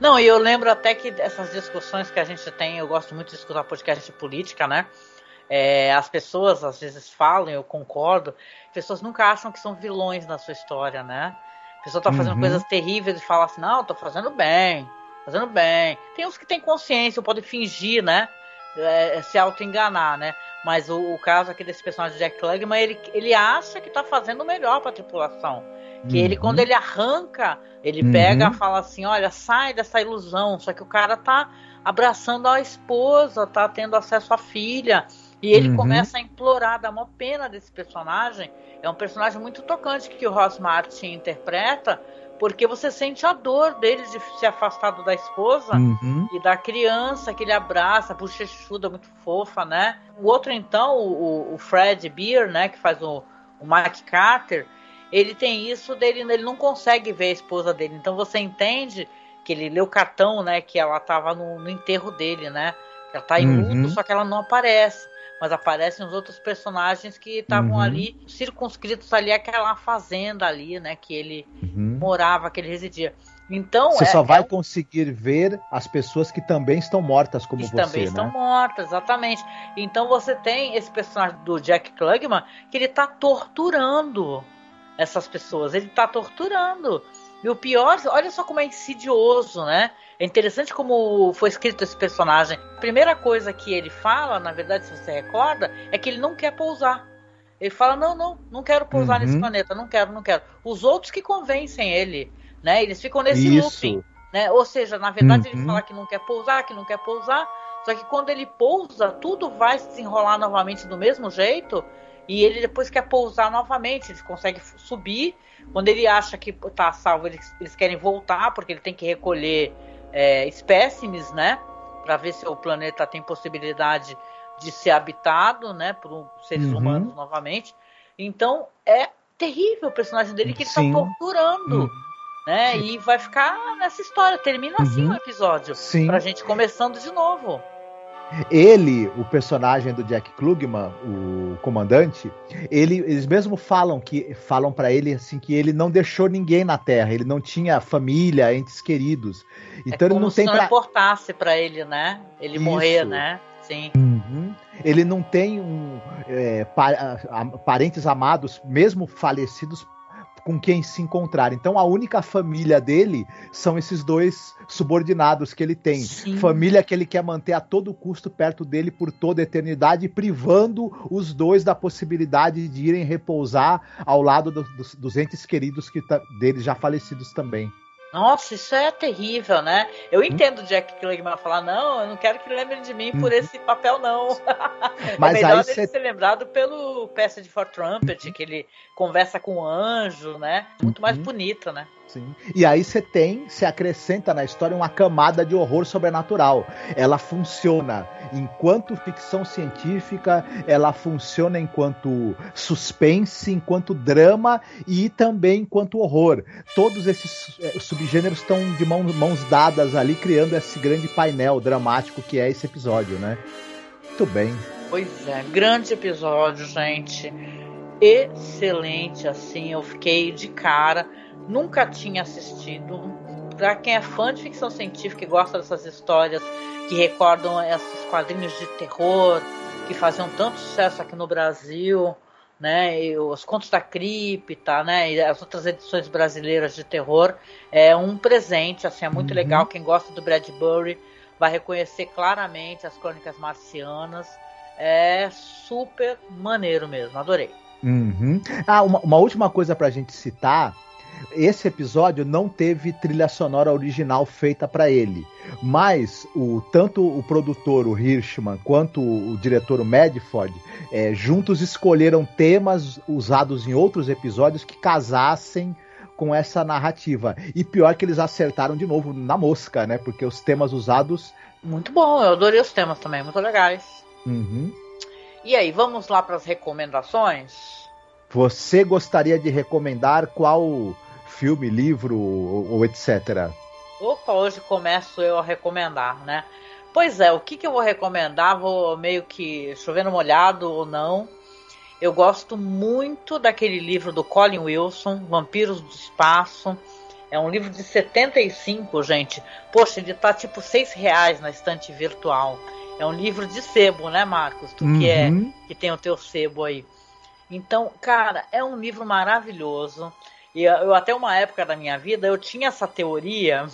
não, e eu lembro até que essas discussões que a gente tem, eu gosto muito de escutar podcast de política, né? É, as pessoas às vezes falam, eu concordo, pessoas nunca acham que são vilões na sua história, né? A pessoa tá fazendo uhum. coisas terríveis e fala assim, não, tô fazendo bem, fazendo bem. Tem uns que têm consciência, podem fingir, né? É, se auto-enganar, né? Mas o, o, caso aqui desse personagem Jack Klugman, ele, ele acha que tá fazendo o melhor pra tripulação. Que uhum. ele, quando ele arranca, ele uhum. pega e fala assim: olha, sai dessa ilusão. Só que o cara tá abraçando a esposa, tá tendo acesso à filha. E ele uhum. começa a implorar, dá uma pena desse personagem. É um personagem muito tocante que o Ross Martin interpreta, porque você sente a dor dele de se afastado da esposa uhum. e da criança que ele abraça, bochechuda, muito fofa, né? O outro, então, o, o Fred Beer, né, que faz o, o Mike Carter, ele tem isso dele, ele não consegue ver a esposa dele. Então você entende que ele leu o cartão, né? Que ela estava no, no, enterro dele, né? Ela está em luto, uhum. só que ela não aparece. Mas aparecem os outros personagens que estavam uhum. ali, circunscritos ali, aquela fazenda ali, né? Que ele uhum. morava, que ele residia. Então, você é, só vai é um... conseguir ver as pessoas que também estão mortas como que você, também né? estão mortas, exatamente. Então você tem esse personagem do Jack Klugman que ele está torturando essas pessoas. Ele está torturando. E o pior, olha só como é insidioso, né? É interessante como foi escrito esse personagem. A primeira coisa que ele fala, na verdade, se você recorda, é que ele não quer pousar. Ele fala: não, não, não quero pousar uhum. nesse planeta, não quero, não quero. Os outros que convencem ele, né? Eles ficam nesse Isso. looping. Né? Ou seja, na verdade, uhum. ele fala que não quer pousar, que não quer pousar. Só que quando ele pousa, tudo vai se desenrolar novamente do mesmo jeito e ele depois quer pousar novamente, eles conseguem subir. Quando ele acha que está salvo, eles, eles, querem voltar, porque ele tem que recolher é, espécimes, né? Para ver se o planeta tem possibilidade de ser habitado, né? Por seres uhum. humanos novamente. Então é terrível o personagem dele que ele está torturando. Uhum. Né? E vai ficar nessa história. Termina assim uhum. o episódio. Sim. Pra gente começando de novo. Ele, o personagem do Jack Klugman, o comandante, ele, eles mesmo falam que falam para ele assim que ele não deixou ninguém na Terra, ele não tinha família, entes queridos. Então é ele não tem se não pra... importasse para ele, né? Ele Isso. morrer, né? Sim. Uhum. Ele não tem um, é, parentes amados, mesmo falecidos, com quem se encontrar. Então a única família dele são esses dois subordinados que ele tem. Sim. Família que ele quer manter a todo custo perto dele por toda a eternidade, privando os dois da possibilidade de irem repousar ao lado do, dos, dos entes queridos que deles já falecidos também. Nossa, isso é terrível, né? Eu entendo o Jack Klugman falar, não, eu não quero que lembrem de mim por uhum. esse papel, não. Mas [LAUGHS] é melhor ele cê... ser lembrado pelo peça de For Trumpet, uhum. que ele conversa com o anjo, né? Muito mais uhum. bonita, né? Sim. E aí você tem, se acrescenta na história uma camada de horror sobrenatural. Ela funciona enquanto ficção científica, ela funciona enquanto suspense, enquanto drama e também enquanto horror. Todos esses eh, subgêneros estão de mãos, mãos dadas ali, criando esse grande painel dramático que é esse episódio, né? Muito bem. Pois é, grande episódio, gente. Excelente, assim, eu fiquei de cara nunca tinha assistido. Para quem é fã de ficção científica e gosta dessas histórias que recordam esses quadrinhos de terror que faziam tanto sucesso aqui no Brasil, né? E os Contos da Cripta, né? E as outras edições brasileiras de terror é um presente, assim, é muito uhum. legal. Quem gosta do Bradbury vai reconhecer claramente as Crônicas Marcianas. É super maneiro mesmo, adorei. Uhum. Ah, uma, uma última coisa pra gente citar esse episódio não teve trilha sonora original feita para ele, mas o tanto o produtor, o Hirschman, quanto o diretor, o Medford, é, juntos escolheram temas usados em outros episódios que casassem com essa narrativa. E pior que eles acertaram de novo na mosca, né? Porque os temas usados. Muito bom, eu adorei os temas também, muito legais. Uhum. E aí, vamos lá para as recomendações? Você gostaria de recomendar qual filme, livro ou, ou etc? Opa, hoje começo eu a recomendar, né? Pois é, o que, que eu vou recomendar? Vou meio que chovendo molhado ou não. Eu gosto muito daquele livro do Colin Wilson, Vampiros do Espaço. É um livro de 75, gente. Poxa, ele tá tipo seis reais na estante virtual. É um livro de sebo, né, Marcos? Tu uhum. que é que tem o teu sebo aí. Então, cara, é um livro maravilhoso. E eu até uma época da minha vida eu tinha essa teoria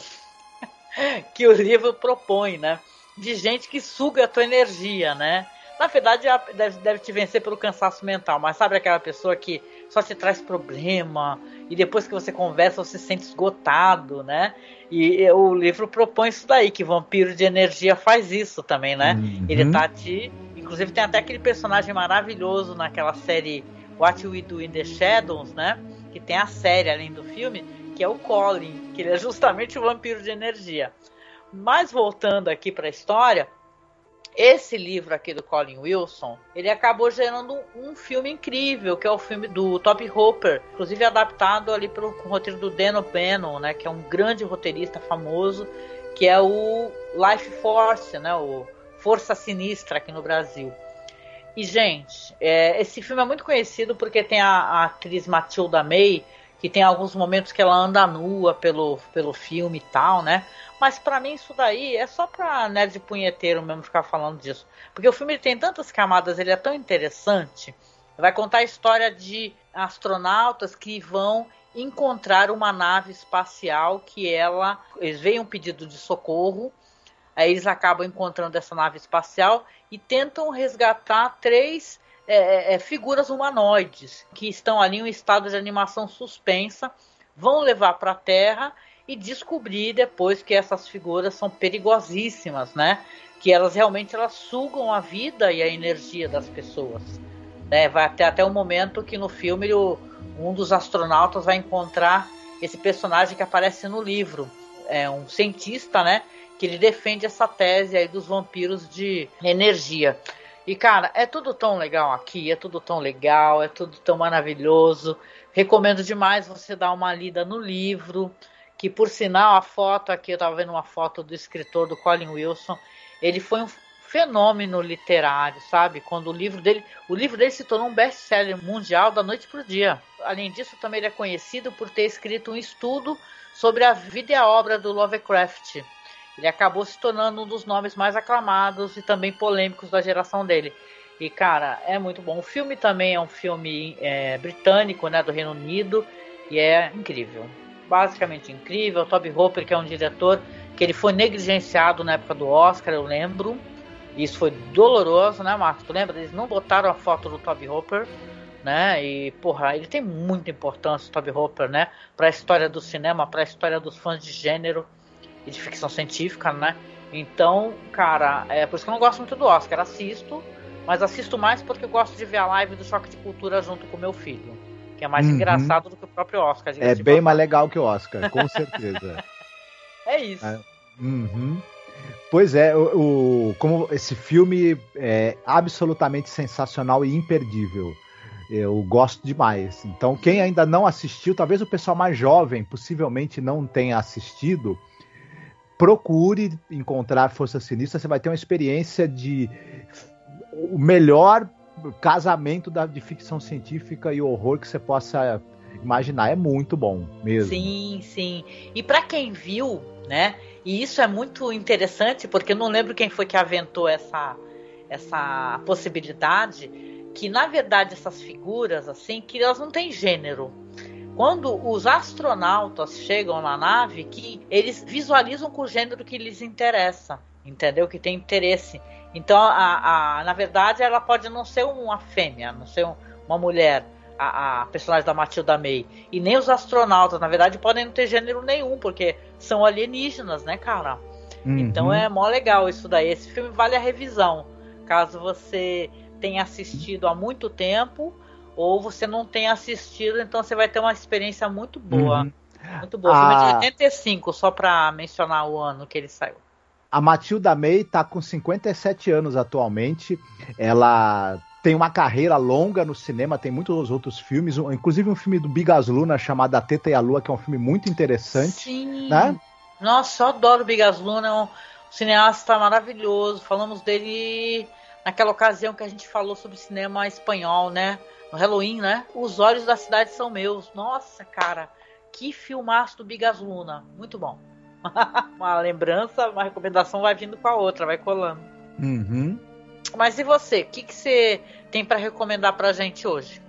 [LAUGHS] que o livro propõe, né? De gente que suga a tua energia, né? Na verdade, deve, deve te vencer pelo cansaço mental, mas sabe aquela pessoa que só te traz problema e depois que você conversa você se sente esgotado, né? E o livro propõe isso daí, que vampiro de energia faz isso também, né? Uhum. Ele tá te. Inclusive tem até aquele personagem maravilhoso naquela série What We Do in the Shadows, né? Que tem a série além do filme, que é o Colin, que ele é justamente o vampiro de energia. Mas voltando aqui para a história, esse livro aqui do Colin Wilson, ele acabou gerando um filme incrível, que é o filme do Top Hopper, inclusive adaptado ali pelo roteiro do Dan O'Bannon, né, que é um grande roteirista famoso, que é o Life Force, né, o Força Sinistra aqui no Brasil. E, gente, é, esse filme é muito conhecido porque tem a, a, atriz Matilda May, que tem alguns momentos que ela anda nua pelo, pelo filme e tal, né? Mas para mim isso daí é só pra nerd punheteiro mesmo ficar falando disso. Porque o filme tem tantas camadas, ele é tão interessante. Vai contar a história de astronautas que vão encontrar uma nave espacial que ela. Eles veem um pedido de socorro. Aí eles acabam encontrando essa nave espacial e tentam resgatar três é, é, figuras humanoides que estão ali em um estado de animação suspensa. Vão levar para a Terra e descobrir depois que essas figuras são perigosíssimas, né? Que elas realmente elas sugam a vida e a energia das pessoas. Né? Vai até, até o momento que no filme o, um dos astronautas vai encontrar esse personagem que aparece no livro. É um cientista, né? Que ele defende essa tese aí dos vampiros de energia. E cara, é tudo tão legal aqui, é tudo tão legal, é tudo tão maravilhoso. Recomendo demais você dar uma lida no livro que por sinal a foto aqui, eu estava vendo uma foto do escritor do Colin Wilson, ele foi um fenômeno literário, sabe? Quando o livro dele, o livro dele se tornou um best-seller mundial da noite para o dia. Além disso, também ele é conhecido por ter escrito um estudo sobre a vida e a obra do Lovecraft. Ele acabou se tornando um dos nomes mais aclamados e também polêmicos da geração dele. E cara, é muito bom. O filme também é um filme é, britânico, né, do Reino Unido, e é incrível basicamente incrível. Toby Hopper, que é um diretor que ele foi negligenciado na época do Oscar, eu lembro. Isso foi doloroso, né, Marcos? Tu lembra? Eles não botaram a foto do Toby Hopper, né? E, porra, ele tem muita importância, o Toby Hopper, né? Pra história do cinema, pra história dos fãs de gênero e de ficção científica, né? Então, cara, é por isso que eu não gosto muito do Oscar. Assisto, mas assisto mais porque eu gosto de ver a live do Choque de Cultura junto com meu filho que é mais uhum. engraçado do que o próprio Oscar. É bem mais legal que o Oscar, com certeza. [LAUGHS] é isso. É. Uhum. Pois é, o, o, como esse filme é absolutamente sensacional e imperdível. Eu gosto demais. Então, quem ainda não assistiu, talvez o pessoal mais jovem possivelmente não tenha assistido, procure encontrar Força Sinistra. Você vai ter uma experiência de o melhor casamento da, de ficção científica e horror que você possa imaginar. É muito bom mesmo. Sim, sim. E para quem viu, né? E isso é muito interessante porque eu não lembro quem foi que aventou essa essa possibilidade que na verdade essas figuras assim que elas não têm gênero. Quando os astronautas chegam na nave, que eles visualizam com o gênero que lhes interessa, entendeu? Que tem interesse. Então, a, a, na verdade, ela pode não ser uma fêmea, não ser um, uma mulher, a, a, personagem da Matilda May. E nem os astronautas, na verdade, podem não ter gênero nenhum, porque são alienígenas, né, cara? Uhum. Então é mó legal isso daí. Esse filme vale a revisão. Caso você tenha assistido há muito tempo ou você não tem assistido, então você vai ter uma experiência muito boa. Uhum. Muito boa. Ah. Filme de 85, só para mencionar o ano que ele saiu. A Matilda May está com 57 anos atualmente. Ela tem uma carreira longa no cinema, tem muitos outros filmes, inclusive um filme do Bigas Luna chamado A Teta e a Lua, que é um filme muito interessante. Sim. Né? Nossa, eu adoro o Bigas Luna, é um cineasta maravilhoso. Falamos dele naquela ocasião que a gente falou sobre cinema espanhol, né? No Halloween, né? Os Olhos da Cidade São Meus. Nossa, cara, que filmaço do Bigas Luna. Muito bom. [LAUGHS] uma lembrança, uma recomendação vai vindo com a outra, vai colando. Uhum. Mas e você? O que, que você tem para recomendar pra gente hoje?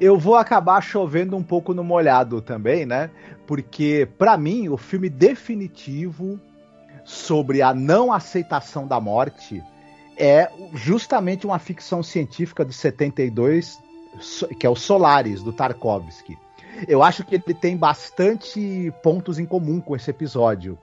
Eu vou acabar chovendo um pouco no molhado também, né? Porque, para mim, o filme definitivo sobre a não aceitação da morte é justamente uma ficção científica de 72, que é o Solaris, do Tarkovsky. Eu acho que ele tem bastante pontos em comum com esse episódio,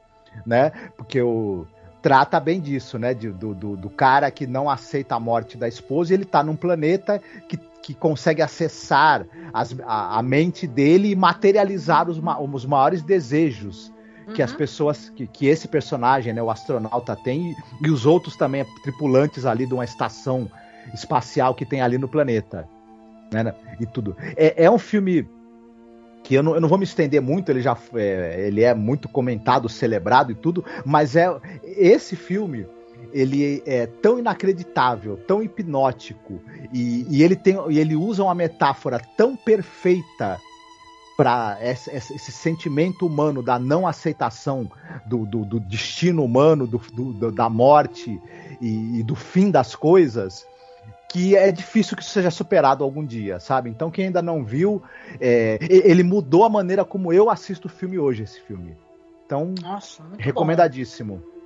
né? Porque o trata bem disso, né? De, do, do, do, cara que não aceita a morte da esposa e ele tá num planeta que, que consegue acessar as, a, a, mente dele e materializar os, os maiores desejos que as uhum. pessoas, que, que esse personagem, né, o astronauta tem, e, e os outros também tripulantes ali de uma estação espacial que tem ali no planeta. Né, e tudo. É, é um filme que eu não, eu não, vou me estender muito, ele já é, ele é muito comentado, celebrado e tudo, mas é esse filme ele é tão inacreditável, tão hipnótico e, e ele tem e ele usa uma metáfora tão perfeita para esse, esse, sentimento humano da não aceitação do, do, do destino humano, do, do, da morte e, e, do fim das coisas, que é difícil que isso seja superado algum dia, sabe? Então, quem ainda não viu, é, ele mudou a maneira como eu assisto o filme hoje, esse filme. Então, Nossa, recomendadíssimo. Bom.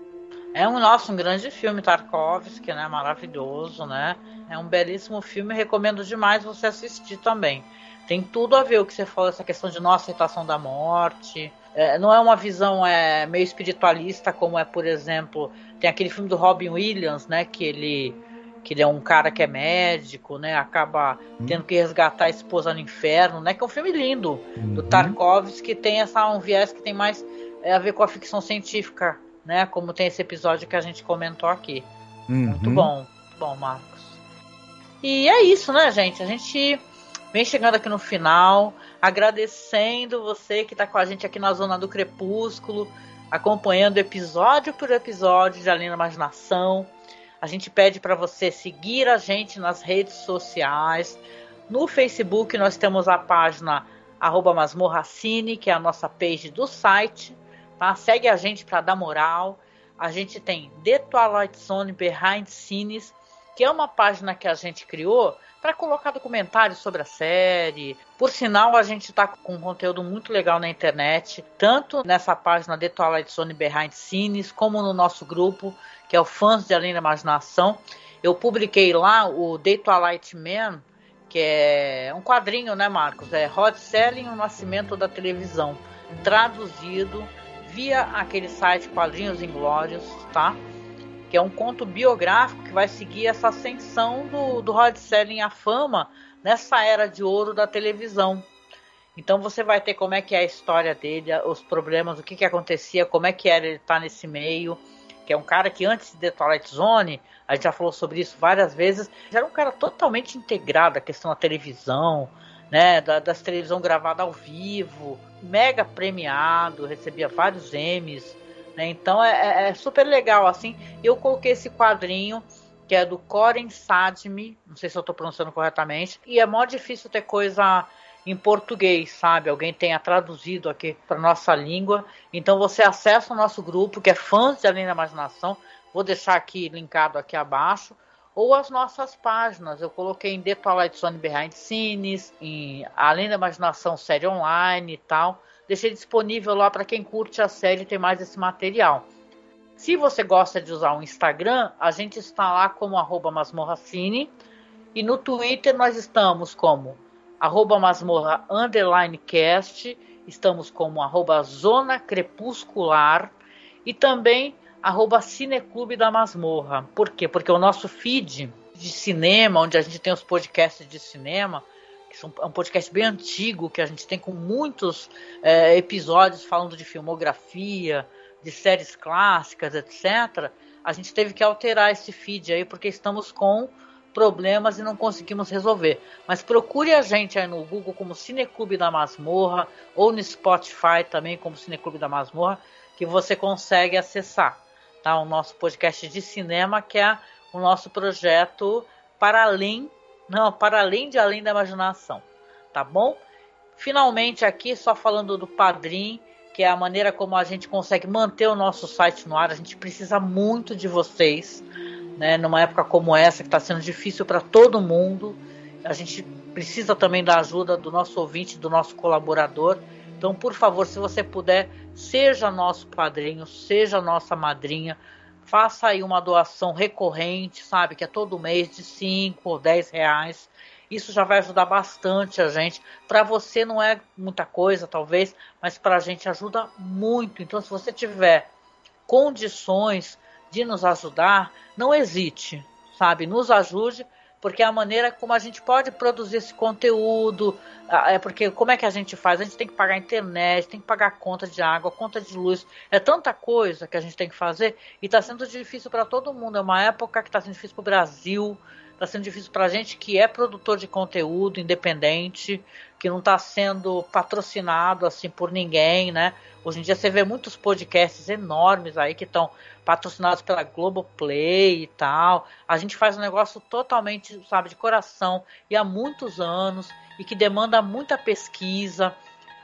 É um nosso um grande filme Tarkovsky, né? Maravilhoso, né? É um belíssimo filme, recomendo demais você assistir também. Tem tudo a ver o que você falou, essa questão de não aceitação da morte. É, não é uma visão é, meio espiritualista, como é, por exemplo, tem aquele filme do Robin Williams, né? Que ele, que ele é um cara que é médico, né? Acaba uhum. tendo que resgatar a esposa no inferno, né? Que é um filme lindo uhum. do Tarkovsky, que tem essa, um viés que tem mais é, a ver com a ficção científica, né? Como tem esse episódio que a gente comentou aqui. Uhum. Muito bom, muito bom, Marcos. E é isso, né, gente? A gente Vem chegando aqui no final, agradecendo você que está com a gente aqui na Zona do Crepúsculo, acompanhando episódio por episódio de Além da Imaginação. A gente pede para você seguir a gente nas redes sociais. No Facebook nós temos a página arroba masmorracine, que é a nossa page do site. Tá? Segue a gente para dar moral. A gente tem The Twilight Zone Behind Scenes, que é uma página que a gente criou para colocar documentários sobre a série. Por sinal, a gente está com um conteúdo muito legal na internet, tanto nessa página The Twilight Zone Behind Scenes, como no nosso grupo, que é o Fãs de Além da Imaginação. Eu publiquei lá o The Twilight Man, que é um quadrinho, né, Marcos? É Rod Selling, o Nascimento da Televisão, traduzido via aquele site Quadrinhos Inglórios, tá? que é um conto biográfico que vai seguir essa ascensão do, do Rod Serling à fama nessa era de ouro da televisão. Então você vai ter como é que é a história dele, os problemas, o que, que acontecia, como é que era ele estar tá nesse meio, que é um cara que antes de The Twilight Zone, a gente já falou sobre isso várias vezes, era um cara totalmente integrado à questão da televisão, né, da, das televisão gravada ao vivo, mega premiado, recebia vários Emmys, né? Então é, é, é, super legal assim. Eu coloquei esse quadrinho que é do Coren Sadmi, não sei se eu estou pronunciando corretamente, e é mó difícil ter coisa em português, sabe? Alguém tenha traduzido aqui para nossa língua. Então você acessa o nosso grupo, que é Fãs de Além da Imaginação. Vou deixar aqui linkado aqui abaixo. Ou as nossas páginas. Eu coloquei em The Twilight Zone Behind Scenes, em Além da Imaginação Série Online e tal. Deixei disponível lá para quem curte a série ter mais esse material. Se você gosta de usar o Instagram, a gente está lá como arroba masmorracine. E no Twitter nós estamos como arroba masmorra underline cast, estamos como arroba zona crepuscular e também arroba cineclube da masmorra. Por quê? Porque o nosso feed de cinema, onde a gente tem os podcasts de cinema, que é um podcast bem antigo, que a gente tem com muitos é, episódios falando de filmografia, de séries clássicas, etc. A gente teve que alterar esse feed aí, porque estamos com problemas e não conseguimos resolver. Mas procure a gente aí no Google como Cineclube da Masmorra ou no Spotify também como Cineclube da Masmorra, que você consegue acessar tá? o nosso podcast de cinema, que é o nosso projeto para além, não, para além de além da imaginação, tá bom? Finalmente aqui só falando do Padrim, que é a maneira como a gente consegue manter o nosso site no ar. A gente precisa muito de vocês, né? Numa época como essa que está sendo difícil para todo mundo, a gente precisa também da ajuda do nosso ouvinte, do nosso colaborador. Então, por favor, se você puder, seja nosso padrinho, seja nossa madrinha, faça aí uma doação recorrente, sabe? Que é todo mês de 5 ou 10 reais. Isso já vai ajudar bastante a gente. Para você não é muita coisa, talvez, mas para a gente ajuda muito. Então, se você tiver condições de nos ajudar, não hesite, sabe? Nos ajude porque é a maneira como a gente pode produzir esse conteúdo, é porque como é que a gente faz? A gente tem que pagar internet, tem que pagar conta de água, conta de luz, é tanta coisa que a gente tem que fazer e está sendo difícil para todo mundo. É uma época que está sendo difícil para o Brasil, está sendo difícil para a gente que é produtor de conteúdo independente, que não está sendo patrocinado assim por ninguém, né? Hoje em dia você vê muitos podcasts enormes aí que estão patrocinados pela Globoplay e tal. A gente faz um negócio totalmente, sabe, de coração e há muitos anos e que demanda muita pesquisa.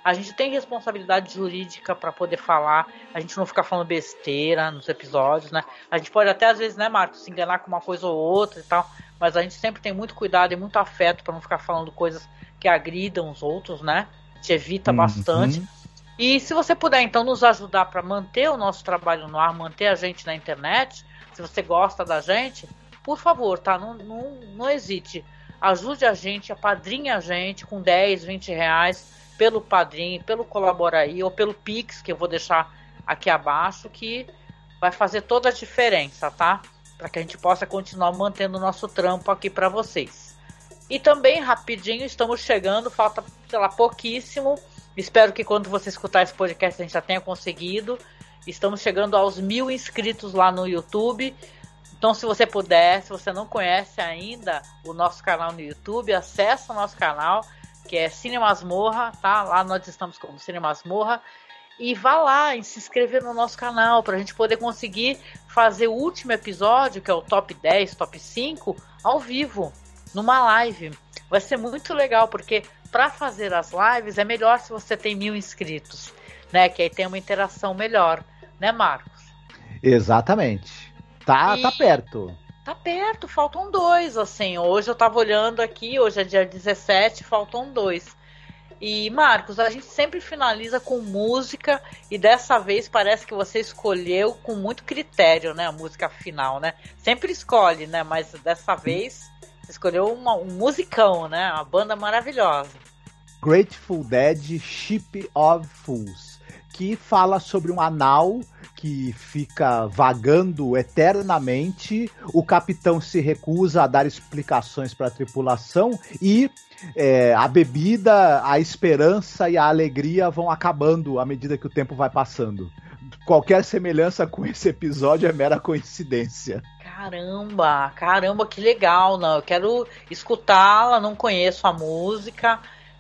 A gente tem responsabilidade jurídica para poder falar, a gente não fica falando besteira nos episódios, né? A gente pode até às vezes, né, Marcos, se enganar com uma coisa ou outra e tal, mas a gente sempre tem muito cuidado e muito afeto para não ficar falando coisas que agridam os outros, né? Gente evita uhum. bastante. E se você puder, então, nos ajudar para manter o nosso trabalho no ar, manter a gente na internet, se você gosta da gente, por favor, tá? Não, não, não hesite. Ajude a gente, apadrinhe a gente com 10, 20 reais pelo padrinho, pelo Colaboraí ou pelo Pix, que eu vou deixar aqui abaixo, que vai fazer toda a diferença, tá? Para que a gente possa continuar mantendo o nosso trampo aqui para vocês. E também, rapidinho, estamos chegando, falta, sei lá, pouquíssimo Espero que quando você escutar esse podcast a gente já tenha conseguido. Estamos chegando aos mil inscritos lá no YouTube. Então, se você puder, se você não conhece ainda o nosso canal no YouTube, acessa o nosso canal, que é Cinemasmorra, tá? Lá nós estamos como Cinemasmorra. E vá lá e se inscrever no nosso canal para a gente poder conseguir fazer o último episódio, que é o top 10, top 5, ao vivo, numa live. Vai ser muito legal, porque para fazer as lives é melhor se você tem mil inscritos, né? Que aí tem uma interação melhor, né, Marcos? Exatamente. Tá, e... tá perto. Tá perto, faltam dois, assim. Hoje eu tava olhando aqui, hoje é dia 17, faltam dois. E Marcos, a gente sempre finaliza com música e dessa vez parece que você escolheu com muito critério, né, a música final, né? Sempre escolhe, né, mas dessa vez escolheu uma, um musicão, né? Uma banda maravilhosa. Grateful Dead Ship of Fools, que fala sobre um anal que fica vagando eternamente, o capitão se recusa a dar explicações para a tripulação e é, a bebida, a esperança e a alegria vão acabando à medida que o tempo vai passando. Qualquer semelhança com esse episódio é mera coincidência. Caramba, caramba, que legal, não. Eu quero escutá-la, não conheço a música.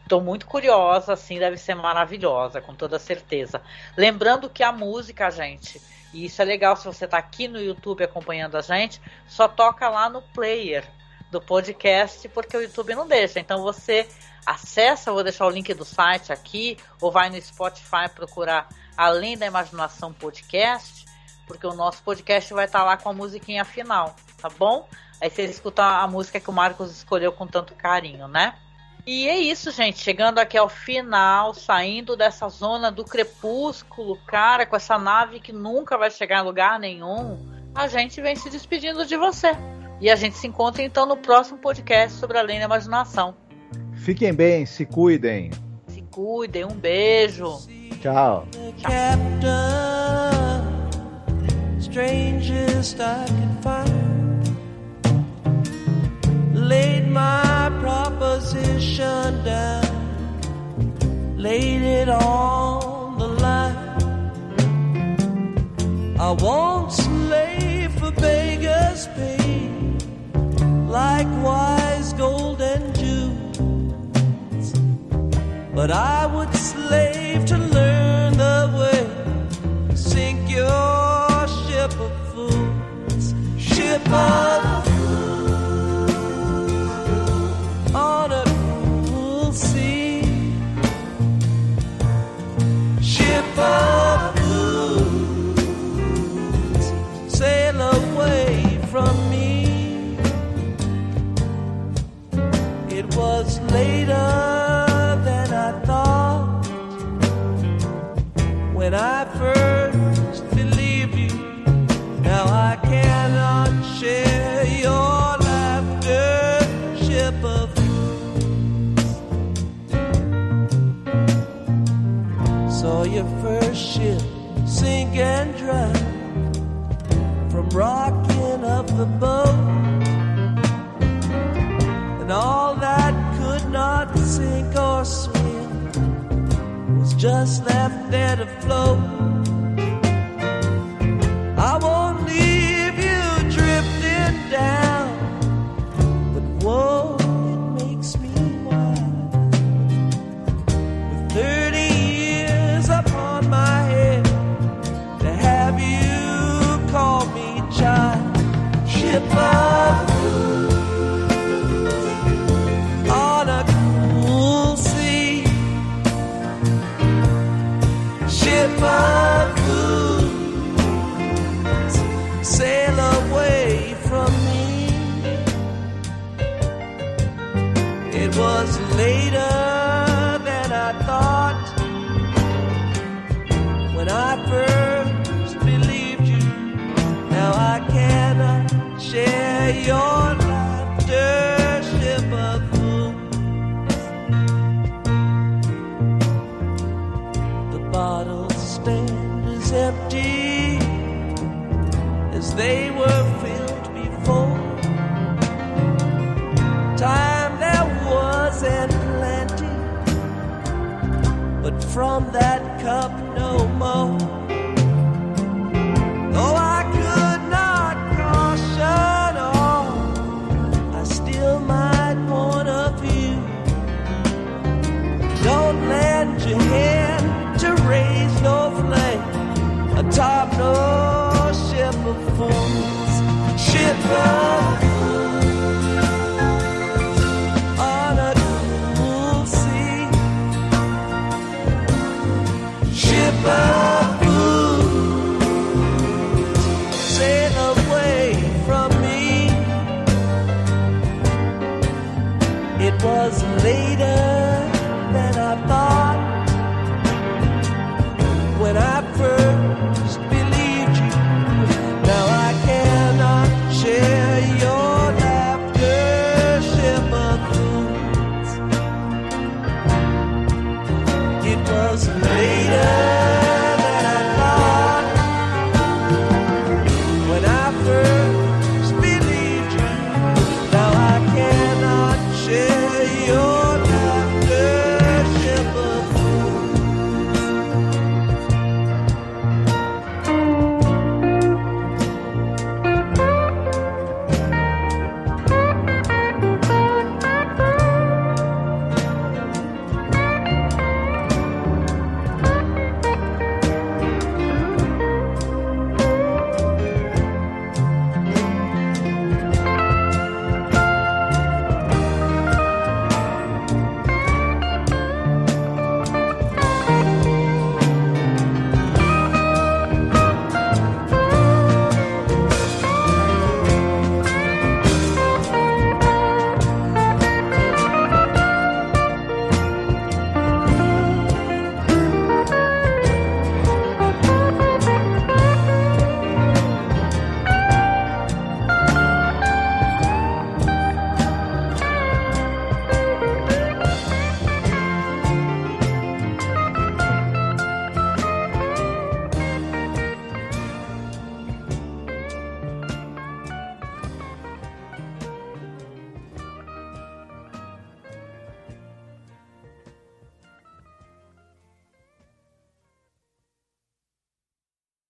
Estou muito curiosa, assim, deve ser maravilhosa, com toda certeza. Lembrando que a música, gente, e isso é legal se você está aqui no YouTube acompanhando a gente, só toca lá no player do podcast, porque o YouTube não deixa. Então você acessa, vou deixar o link do site aqui, ou vai no Spotify procurar Além da Imaginação Podcast porque o nosso podcast vai estar tá lá com a musiquinha final, tá bom? Aí vocês escutam a música que o Marcos escolheu com tanto carinho, né? E é isso, gente. Chegando aqui ao final, saindo dessa zona do crepúsculo, cara, com essa nave que nunca vai chegar em lugar nenhum, a gente vem se despedindo de você. E a gente se encontra então no próximo podcast sobre Além da Imaginação. Fiquem bem, se cuidem. Se cuidem, um beijo. Tchau. Tchau. Laid my proposition down, laid it on the line. I won't slave for beggars' pay, likewise gold and jewels. But I would slave to learn the way, sink your ship of fools, ship of Sail away from me. It was later than I thought when I first and drown from rocking up the boat, and all that could not sink or swim was just left there to float. I won't leave